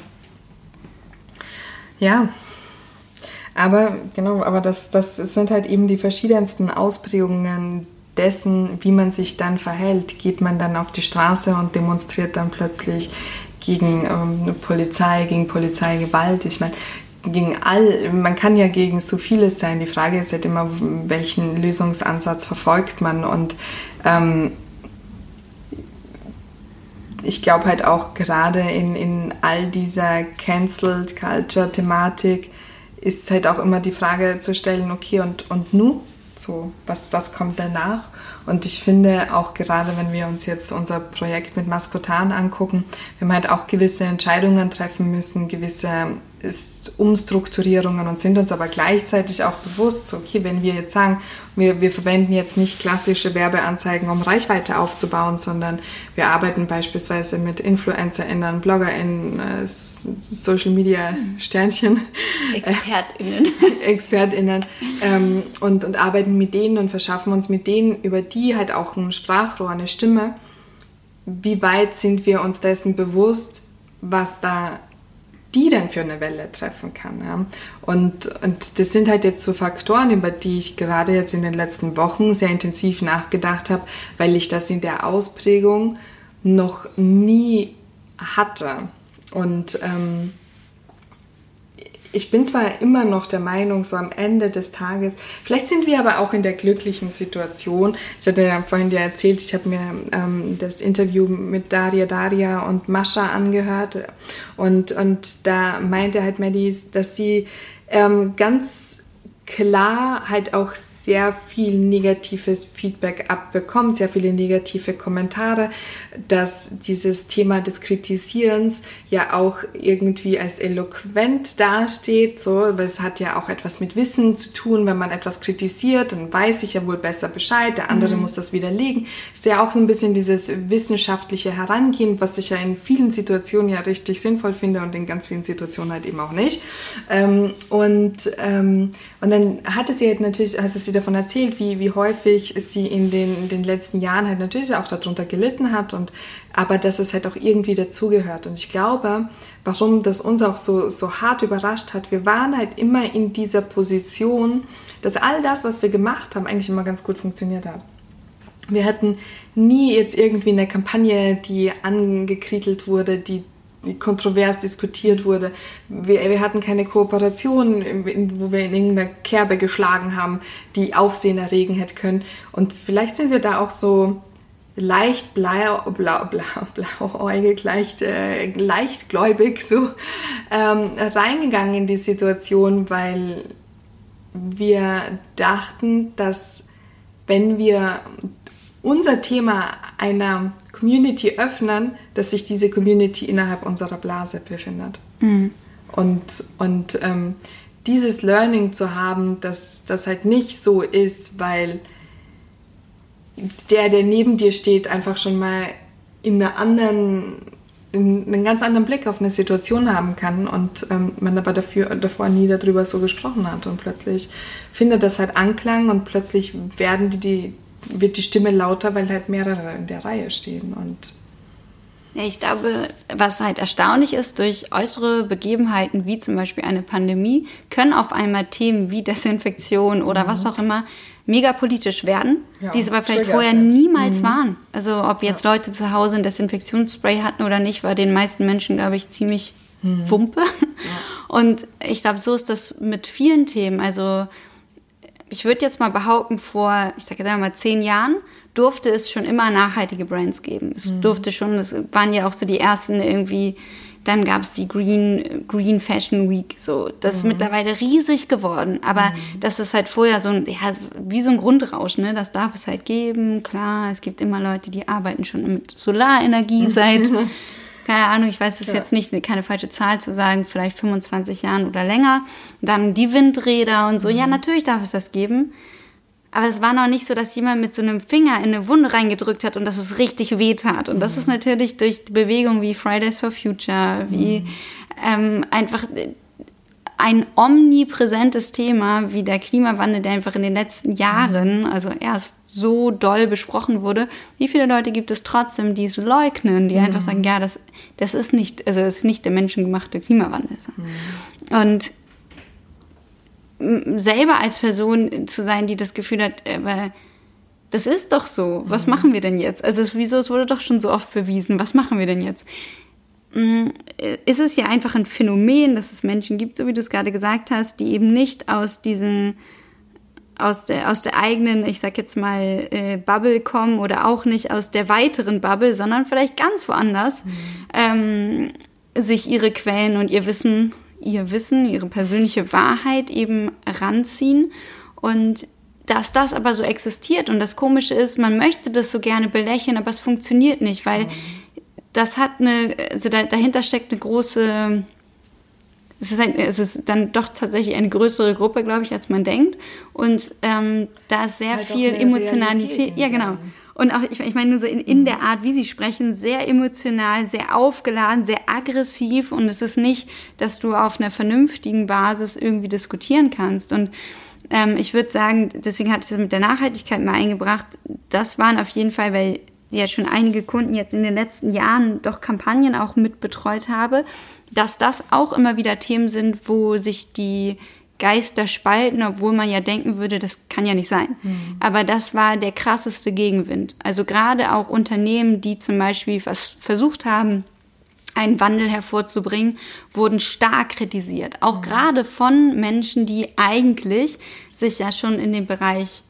ja. Aber genau, aber das, das sind halt eben die verschiedensten Ausprägungen dessen, wie man sich dann verhält. Geht man dann auf die Straße und demonstriert dann plötzlich gegen ähm, Polizei, gegen Polizeigewalt. Ich meine, gegen all, man kann ja gegen so vieles sein. Die Frage ist halt immer, welchen Lösungsansatz verfolgt man und ähm, ich glaube halt auch gerade in, in all dieser Cancelled Culture Thematik ist halt auch immer die Frage zu stellen, okay, und, und nu? So, was, was kommt danach? Und ich finde auch gerade, wenn wir uns jetzt unser Projekt mit Maskotan angucken, wir haben halt auch gewisse Entscheidungen treffen müssen, gewisse ist Umstrukturierungen und sind uns aber gleichzeitig auch bewusst, so, okay, wenn wir jetzt sagen, wir, wir verwenden jetzt nicht klassische Werbeanzeigen, um Reichweite aufzubauen, sondern wir arbeiten beispielsweise mit InfluencerInnen, BloggerInnen, äh, Social Media Sternchen, ExpertInnen, ExpertInnen ähm, und, und arbeiten mit denen und verschaffen uns mit denen über die halt auch ein Sprachrohr, eine Stimme. Wie weit sind wir uns dessen bewusst, was da die dann für eine Welle treffen kann. Ja. Und, und das sind halt jetzt so Faktoren, über die ich gerade jetzt in den letzten Wochen sehr intensiv nachgedacht habe, weil ich das in der Ausprägung noch nie hatte. Und ähm, ich bin zwar immer noch der Meinung, so am Ende des Tages, vielleicht sind wir aber auch in der glücklichen Situation. Ich hatte ja vorhin dir erzählt, ich habe mir ähm, das Interview mit Daria Daria und Mascha angehört und, und da meinte halt Maddie, dass sie ähm, ganz klar halt auch sehr viel negatives Feedback abbekommt, sehr viele negative Kommentare, dass dieses Thema des Kritisierens ja auch irgendwie als eloquent dasteht, so, weil es hat ja auch etwas mit Wissen zu tun, wenn man etwas kritisiert, dann weiß ich ja wohl besser Bescheid, der andere mhm. muss das widerlegen. Ist ja auch so ein bisschen dieses wissenschaftliche Herangehen, was ich ja in vielen Situationen ja richtig sinnvoll finde und in ganz vielen Situationen halt eben auch nicht. Ähm, und, ähm, und dann hatte sie halt natürlich, hatte sie davon erzählt, wie, wie häufig sie in den, in den letzten Jahren halt natürlich auch darunter gelitten hat und aber dass es halt auch irgendwie dazugehört. Und ich glaube, warum das uns auch so, so hart überrascht hat, wir waren halt immer in dieser Position, dass all das, was wir gemacht haben, eigentlich immer ganz gut funktioniert hat. Wir hatten nie jetzt irgendwie eine Kampagne, die angekrittelt wurde, die kontrovers diskutiert wurde. Wir, wir hatten keine Kooperation, wo wir in irgendeiner Kerbe geschlagen haben, die Aufsehen erregen hätte können. Und vielleicht sind wir da auch so leicht blau, blau, blau, blauäugig, leicht, äh, leichtgläubig so ähm, reingegangen in die Situation, weil wir dachten, dass wenn wir unser Thema einer Community öffnen, dass sich diese Community innerhalb unserer Blase befindet. Mhm. Und, und ähm, dieses Learning zu haben, dass das halt nicht so ist, weil der, der neben dir steht, einfach schon mal in einer anderen, in einen ganz anderen Blick auf eine Situation haben kann und ähm, man aber dafür, davor nie darüber so gesprochen hat. Und plötzlich findet das halt Anklang und plötzlich werden die, die wird die Stimme lauter, weil halt mehrere in der Reihe stehen und ich glaube, was halt erstaunlich ist, durch äußere Begebenheiten wie zum Beispiel eine Pandemie können auf einmal Themen wie Desinfektion oder mhm. was auch immer mega politisch werden, ja, die es aber vielleicht vorher sind. niemals mhm. waren. Also ob jetzt ja. Leute zu Hause ein Desinfektionsspray hatten oder nicht, war den meisten Menschen, glaube ich, ziemlich mhm. Wumpe. Ja. Und ich glaube, so ist das mit vielen Themen. Also ich würde jetzt mal behaupten, vor, ich sage jetzt mal zehn Jahren, durfte es schon immer nachhaltige Brands geben. Es mhm. durfte schon, es waren ja auch so die ersten irgendwie, dann gab es die Green, Green Fashion Week, so. Das mhm. ist mittlerweile riesig geworden. Aber mhm. das ist halt vorher so ein, ja, wie so ein Grundrausch, ne? Das darf es halt geben. Klar, es gibt immer Leute, die arbeiten schon mit Solarenergie seit keine Ahnung, ich weiß es ja. jetzt nicht, keine falsche Zahl zu sagen, vielleicht 25 Jahren oder länger. Dann die Windräder und so. Mhm. Ja, natürlich darf es das geben. Aber es war noch nicht so, dass jemand mit so einem Finger in eine Wunde reingedrückt hat und dass es richtig weh tat. Und das mhm. ist natürlich durch Bewegungen wie Fridays for Future, wie mhm. ähm, einfach ein omnipräsentes Thema wie der Klimawandel, der einfach in den letzten Jahren, also erst so doll besprochen wurde, wie viele Leute gibt es trotzdem, die es leugnen, die mhm. einfach sagen, ja, das, das ist nicht, also das ist nicht der menschengemachte Klimawandel. Mhm. Und selber als Person zu sein, die das Gefühl hat, aber das ist doch so. Was mhm. machen wir denn jetzt? Also wieso, es wurde doch schon so oft bewiesen. Was machen wir denn jetzt? Mm, ist es ja einfach ein Phänomen, dass es Menschen gibt, so wie du es gerade gesagt hast, die eben nicht aus diesen aus der, aus der eigenen, ich sag jetzt mal, äh, Bubble kommen oder auch nicht aus der weiteren Bubble, sondern vielleicht ganz woanders, mhm. ähm, sich ihre Quellen und ihr Wissen, ihr Wissen, ihre persönliche Wahrheit eben ranziehen. Und dass das aber so existiert und das Komische ist, man möchte das so gerne belächeln, aber es funktioniert nicht, weil mhm das hat eine, also da, dahinter steckt eine große, es ist, ein, es ist dann doch tatsächlich eine größere Gruppe, glaube ich, als man denkt. Und ähm, da ist sehr halt viel Emotionalität. Ja, genau. Und auch, ich, ich meine nur so in, in der Art, wie sie sprechen, sehr emotional, sehr aufgeladen, sehr aggressiv. Und es ist nicht, dass du auf einer vernünftigen Basis irgendwie diskutieren kannst. Und ähm, ich würde sagen, deswegen hat es mit der Nachhaltigkeit mal eingebracht. Das waren auf jeden Fall, weil ja schon einige Kunden jetzt in den letzten Jahren doch Kampagnen auch mitbetreut habe, dass das auch immer wieder Themen sind, wo sich die Geister spalten, obwohl man ja denken würde, das kann ja nicht sein. Mhm. Aber das war der krasseste Gegenwind. Also gerade auch Unternehmen, die zum Beispiel was versucht haben, einen Wandel hervorzubringen, wurden stark kritisiert. Auch mhm. gerade von Menschen, die eigentlich sich ja schon in dem Bereich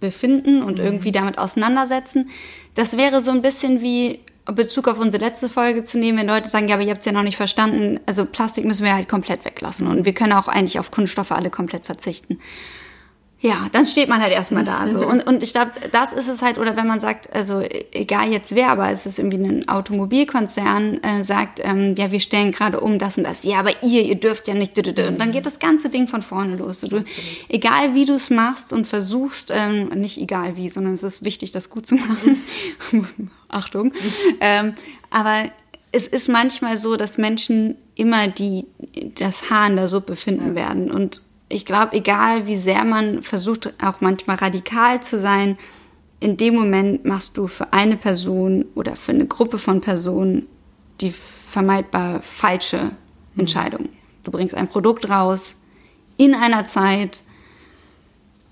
befinden und mhm. irgendwie damit auseinandersetzen. Das wäre so ein bisschen wie Bezug auf unsere letzte Folge zu nehmen, wenn Leute sagen, ja, aber ihr habt es ja noch nicht verstanden, also Plastik müssen wir halt komplett weglassen und wir können auch eigentlich auf Kunststoffe alle komplett verzichten ja, dann steht man halt erstmal da so. Und, und ich glaube, das ist es halt, oder wenn man sagt, also egal jetzt wer, aber es ist irgendwie ein Automobilkonzern, äh, sagt, ähm, ja, wir stellen gerade um das und das. Ja, aber ihr, ihr dürft ja nicht. Und dann geht das ganze Ding von vorne los. Du, egal wie du es machst und versuchst, ähm, nicht egal wie, sondern es ist wichtig, das gut zu machen. Achtung. ähm, aber es ist manchmal so, dass Menschen immer die, das Haar in der Suppe finden werden und ich glaube, egal wie sehr man versucht, auch manchmal radikal zu sein, in dem Moment machst du für eine Person oder für eine Gruppe von Personen die vermeidbar falsche mhm. Entscheidung. Du bringst ein Produkt raus in einer Zeit,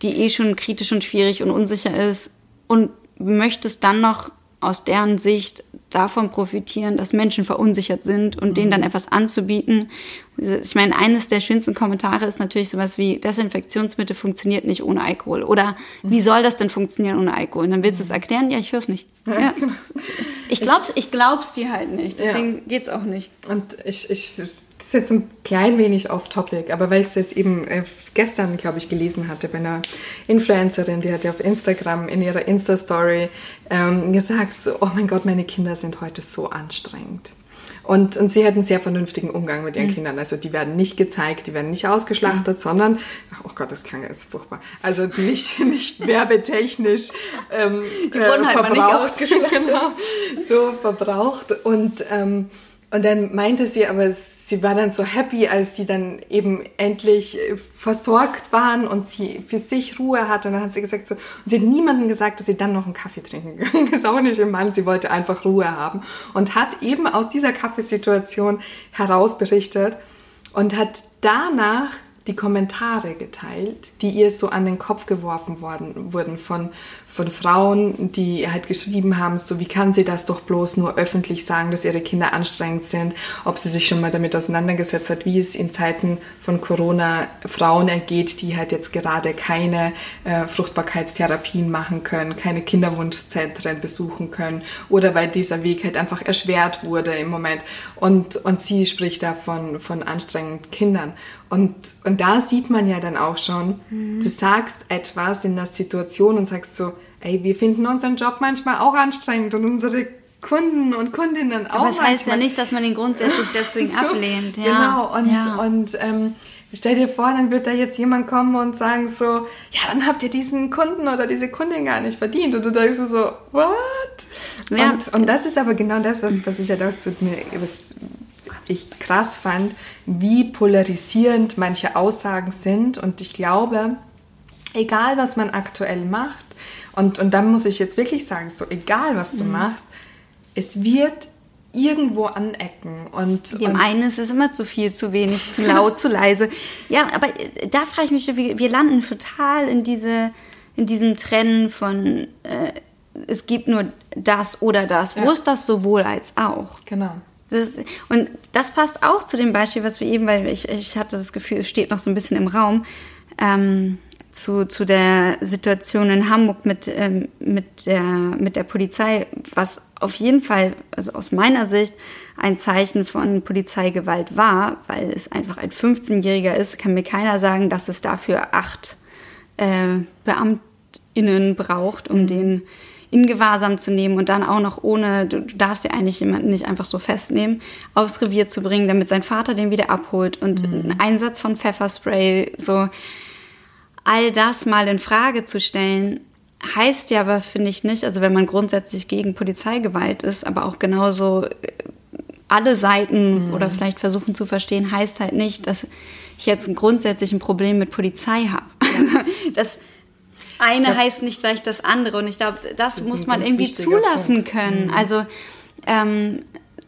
die eh schon kritisch und schwierig und unsicher ist und möchtest dann noch aus deren Sicht davon profitieren, dass Menschen verunsichert sind und mhm. denen dann mhm. etwas anzubieten. Ich meine, eines der schönsten Kommentare ist natürlich sowas wie, Desinfektionsmittel funktioniert nicht ohne Alkohol. Oder wie mhm. soll das denn funktionieren ohne Alkohol? Und dann willst du es mhm. erklären? Ja, ich höre es nicht. Ja. Genau. Ich glaub's, ich glaub's dir halt nicht. Deswegen ja. geht's auch nicht. Und ich, ich ist jetzt ein klein wenig off-topic, aber weil ich es jetzt eben äh, gestern, glaube ich, gelesen hatte bei einer Influencerin, die hat ja auf Instagram in ihrer Insta-Story ähm, gesagt, so, oh mein Gott, meine Kinder sind heute so anstrengend. Und, und sie hat einen sehr vernünftigen Umgang mit ihren mhm. Kindern. Also die werden nicht gezeigt, die werden nicht ausgeschlachtet, mhm. sondern, oh Gott, das klang jetzt furchtbar. Also nicht, nicht werbetechnisch ähm, die wurden halt verbraucht. Nicht ausgeschlachtet. genau, so verbraucht. Und, ähm, und dann meinte sie aber, sie war dann so happy, als die dann eben endlich äh, versorgt waren und sie für sich Ruhe hatte. Und dann hat sie gesagt so, und sie hat niemandem gesagt, dass sie dann noch einen Kaffee trinken gegangen ist, auch nicht im Mann. Sie wollte einfach Ruhe haben und hat eben aus dieser Kaffeesituation heraus berichtet und hat danach die Kommentare geteilt, die ihr so an den Kopf geworfen worden, wurden von, von Frauen, die halt geschrieben haben, so wie kann sie das doch bloß nur öffentlich sagen, dass ihre Kinder anstrengend sind, ob sie sich schon mal damit auseinandergesetzt hat, wie es in Zeiten von Corona Frauen ergeht, die halt jetzt gerade keine äh, Fruchtbarkeitstherapien machen können, keine Kinderwunschzentren besuchen können oder weil dieser Weg halt einfach erschwert wurde im Moment. Und, und sie spricht da von, von anstrengenden Kindern und, und da sieht man ja dann auch schon, mhm. du sagst etwas in der Situation und sagst so, ey, wir finden unseren Job manchmal auch anstrengend und unsere Kunden und Kundinnen auch. Aber das heißt ja nicht, dass man ihn grundsätzlich deswegen so, ablehnt. Ja. Genau, und, ja. und ähm, stell dir vor, dann wird da jetzt jemand kommen und sagen so, ja, dann habt ihr diesen Kunden oder diese Kundin gar nicht verdient. Und du denkst so, what? Ja. Und, und das ist aber genau das, was, was ich ja mir, was, ich krass fand, wie polarisierend manche Aussagen sind. Und ich glaube, egal was man aktuell macht, und, und dann muss ich jetzt wirklich sagen, so egal was du mhm. machst, es wird irgendwo anecken. Und, Dem und einen ist es immer zu viel, zu wenig, zu laut, zu leise. Ja, aber da frage ich mich, wir, wir landen total in, diese, in diesem Trennen von äh, es gibt nur das oder das. Ja. Wo ist das sowohl als auch? Genau. Das, und das passt auch zu dem Beispiel, was wir eben, weil ich, ich hatte das Gefühl, es steht noch so ein bisschen im Raum, ähm, zu, zu der Situation in Hamburg mit, ähm, mit, der, mit der Polizei, was auf jeden Fall, also aus meiner Sicht, ein Zeichen von Polizeigewalt war, weil es einfach ein 15-Jähriger ist, kann mir keiner sagen, dass es dafür acht äh, BeamtInnen braucht, um den in Gewahrsam zu nehmen und dann auch noch ohne, du, darfst ja eigentlich jemanden nicht einfach so festnehmen, aufs Revier zu bringen, damit sein Vater den wieder abholt und mhm. ein Einsatz von Pfefferspray, so all das mal in Frage zu stellen, heißt ja aber, finde ich nicht, also wenn man grundsätzlich gegen Polizeigewalt ist, aber auch genauso äh, alle Seiten mhm. oder vielleicht versuchen zu verstehen, heißt halt nicht, dass ich jetzt ein grundsätzlich ein Problem mit Polizei habe. Ja. das eine glaub, heißt nicht gleich das andere. Und ich glaube, das, das muss man irgendwie zulassen Punkt. können. Mhm. Also ähm,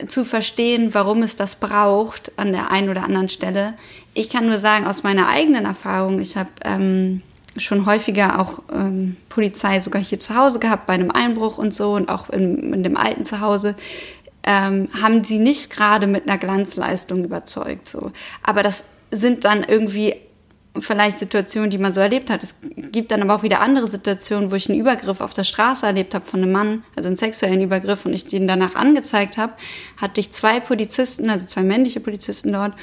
zu verstehen, warum es das braucht an der einen oder anderen Stelle. Ich kann nur sagen, aus meiner eigenen Erfahrung, ich habe ähm, schon häufiger auch ähm, Polizei sogar hier zu Hause gehabt, bei einem Einbruch und so und auch in, in dem alten Zuhause. ähm, haben sie nicht gerade mit einer Glanzleistung überzeugt. So. Aber das sind dann irgendwie vielleicht Situationen, die man so erlebt hat. Es gibt dann aber auch wieder andere Situationen, wo ich einen Übergriff auf der Straße erlebt habe von einem Mann, also einen sexuellen Übergriff, und ich den danach angezeigt habe, hatte ich zwei Polizisten, also zwei männliche Polizisten dort,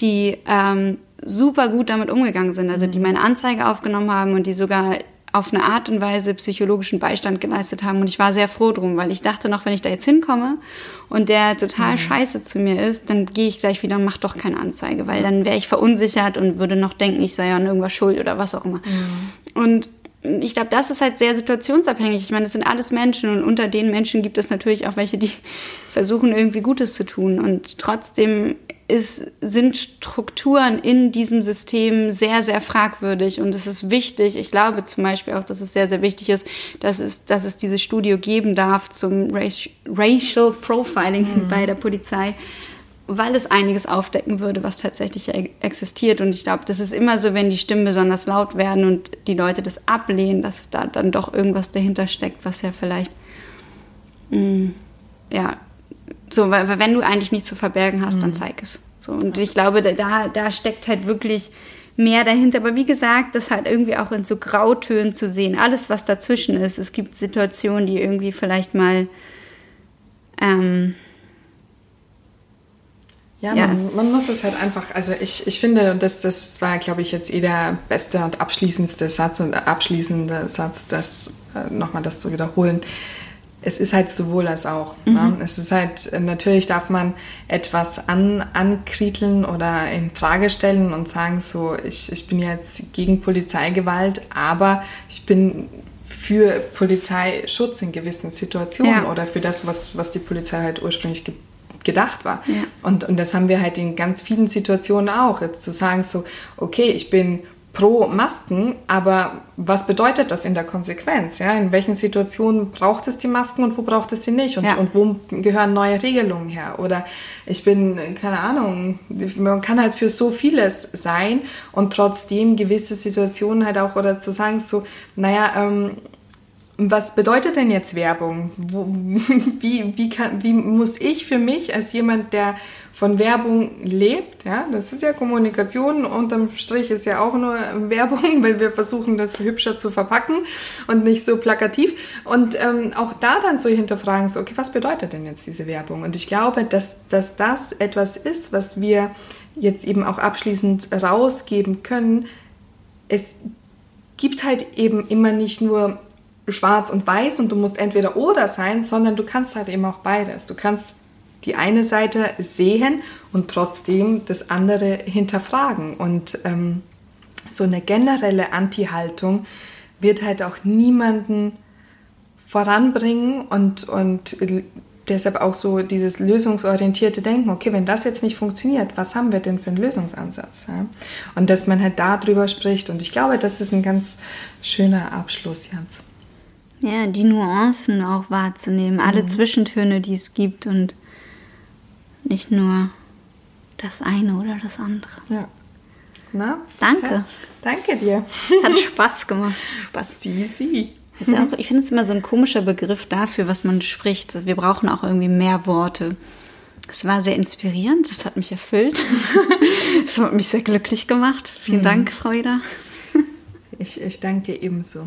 die ähm, super gut damit umgegangen sind, also die meine Anzeige aufgenommen haben und die sogar auf eine Art und Weise psychologischen Beistand geleistet haben. Und ich war sehr froh drum, weil ich dachte noch, wenn ich da jetzt hinkomme und der total mhm. scheiße zu mir ist, dann gehe ich gleich wieder und mache doch keine Anzeige, weil dann wäre ich verunsichert und würde noch denken, ich sei an irgendwas schuld oder was auch immer. Mhm. Und ich glaube, das ist halt sehr situationsabhängig. Ich meine, das sind alles Menschen und unter den Menschen gibt es natürlich auch welche, die versuchen irgendwie Gutes zu tun. Und trotzdem ist, sind Strukturen in diesem System sehr, sehr fragwürdig und es ist wichtig. Ich glaube zum Beispiel auch, dass es sehr, sehr wichtig ist, dass es, dass es dieses Studio geben darf zum Racial Profiling mhm. bei der Polizei, weil es einiges aufdecken würde, was tatsächlich existiert. Und ich glaube, das ist immer so, wenn die Stimmen besonders laut werden und die Leute das ablehnen, dass da dann doch irgendwas dahinter steckt, was ja vielleicht, mh, mm, ja, so, weil, wenn du eigentlich nichts zu verbergen hast, mhm. dann zeig es. So, und ich glaube, da, da steckt halt wirklich mehr dahinter. Aber wie gesagt, das halt irgendwie auch in so Grautönen zu sehen. Alles, was dazwischen ist. Es gibt Situationen, die irgendwie vielleicht mal. Ähm, ja, ja. Man, man, muss es halt einfach, also ich, ich finde, das, das war, glaube ich, jetzt eh der beste und abschließendste Satz und abschließende Satz, das äh, nochmal das zu wiederholen es ist halt sowohl als auch. Ne? Mhm. Ne? Es ist halt, natürlich darf man etwas an, ankrieteln oder in Frage stellen und sagen, so, ich, ich bin jetzt gegen Polizeigewalt, aber ich bin für Polizeischutz in gewissen Situationen ja. oder für das, was, was die Polizei halt ursprünglich ge gedacht war. Ja. Und, und das haben wir halt in ganz vielen Situationen auch. Jetzt zu sagen, so, okay, ich bin pro Masken, aber was bedeutet das in der Konsequenz? Ja? In welchen Situationen braucht es die Masken und wo braucht es sie nicht? Und, ja. und wo gehören neue Regelungen her? Oder ich bin, keine Ahnung, man kann halt für so vieles sein und trotzdem gewisse Situationen halt auch, oder zu sagen so, naja, ähm, was bedeutet denn jetzt Werbung? Wo, wie, wie, kann, wie muss ich für mich als jemand, der von Werbung lebt, ja, das ist ja Kommunikation, unterm Strich ist ja auch nur Werbung, weil wir versuchen, das hübscher zu verpacken und nicht so plakativ. Und ähm, auch da dann so hinterfragen, so, okay, was bedeutet denn jetzt diese Werbung? Und ich glaube, dass, dass das etwas ist, was wir jetzt eben auch abschließend rausgeben können. Es gibt halt eben immer nicht nur schwarz und weiß und du musst entweder oder sein, sondern du kannst halt eben auch beides. Du kannst die eine Seite sehen und trotzdem das andere hinterfragen. Und ähm, so eine generelle Anti-Haltung wird halt auch niemanden voranbringen und, und deshalb auch so dieses lösungsorientierte Denken, okay, wenn das jetzt nicht funktioniert, was haben wir denn für einen Lösungsansatz? Ja? Und dass man halt darüber spricht. Und ich glaube, das ist ein ganz schöner Abschluss, Jans. Ja, die Nuancen auch wahrzunehmen, alle mhm. Zwischentöne, die es gibt und nicht nur das eine oder das andere. Ja. Na? Danke. Ja, danke dir. Hat Spaß gemacht. Spaß. Sie. Ja auch, ich finde es immer so ein komischer Begriff dafür, was man spricht. Also wir brauchen auch irgendwie mehr Worte. Es war sehr inspirierend, das hat mich erfüllt. Das hat mich sehr glücklich gemacht. Vielen mhm. Dank, Frau Ida. Ich, ich danke ebenso.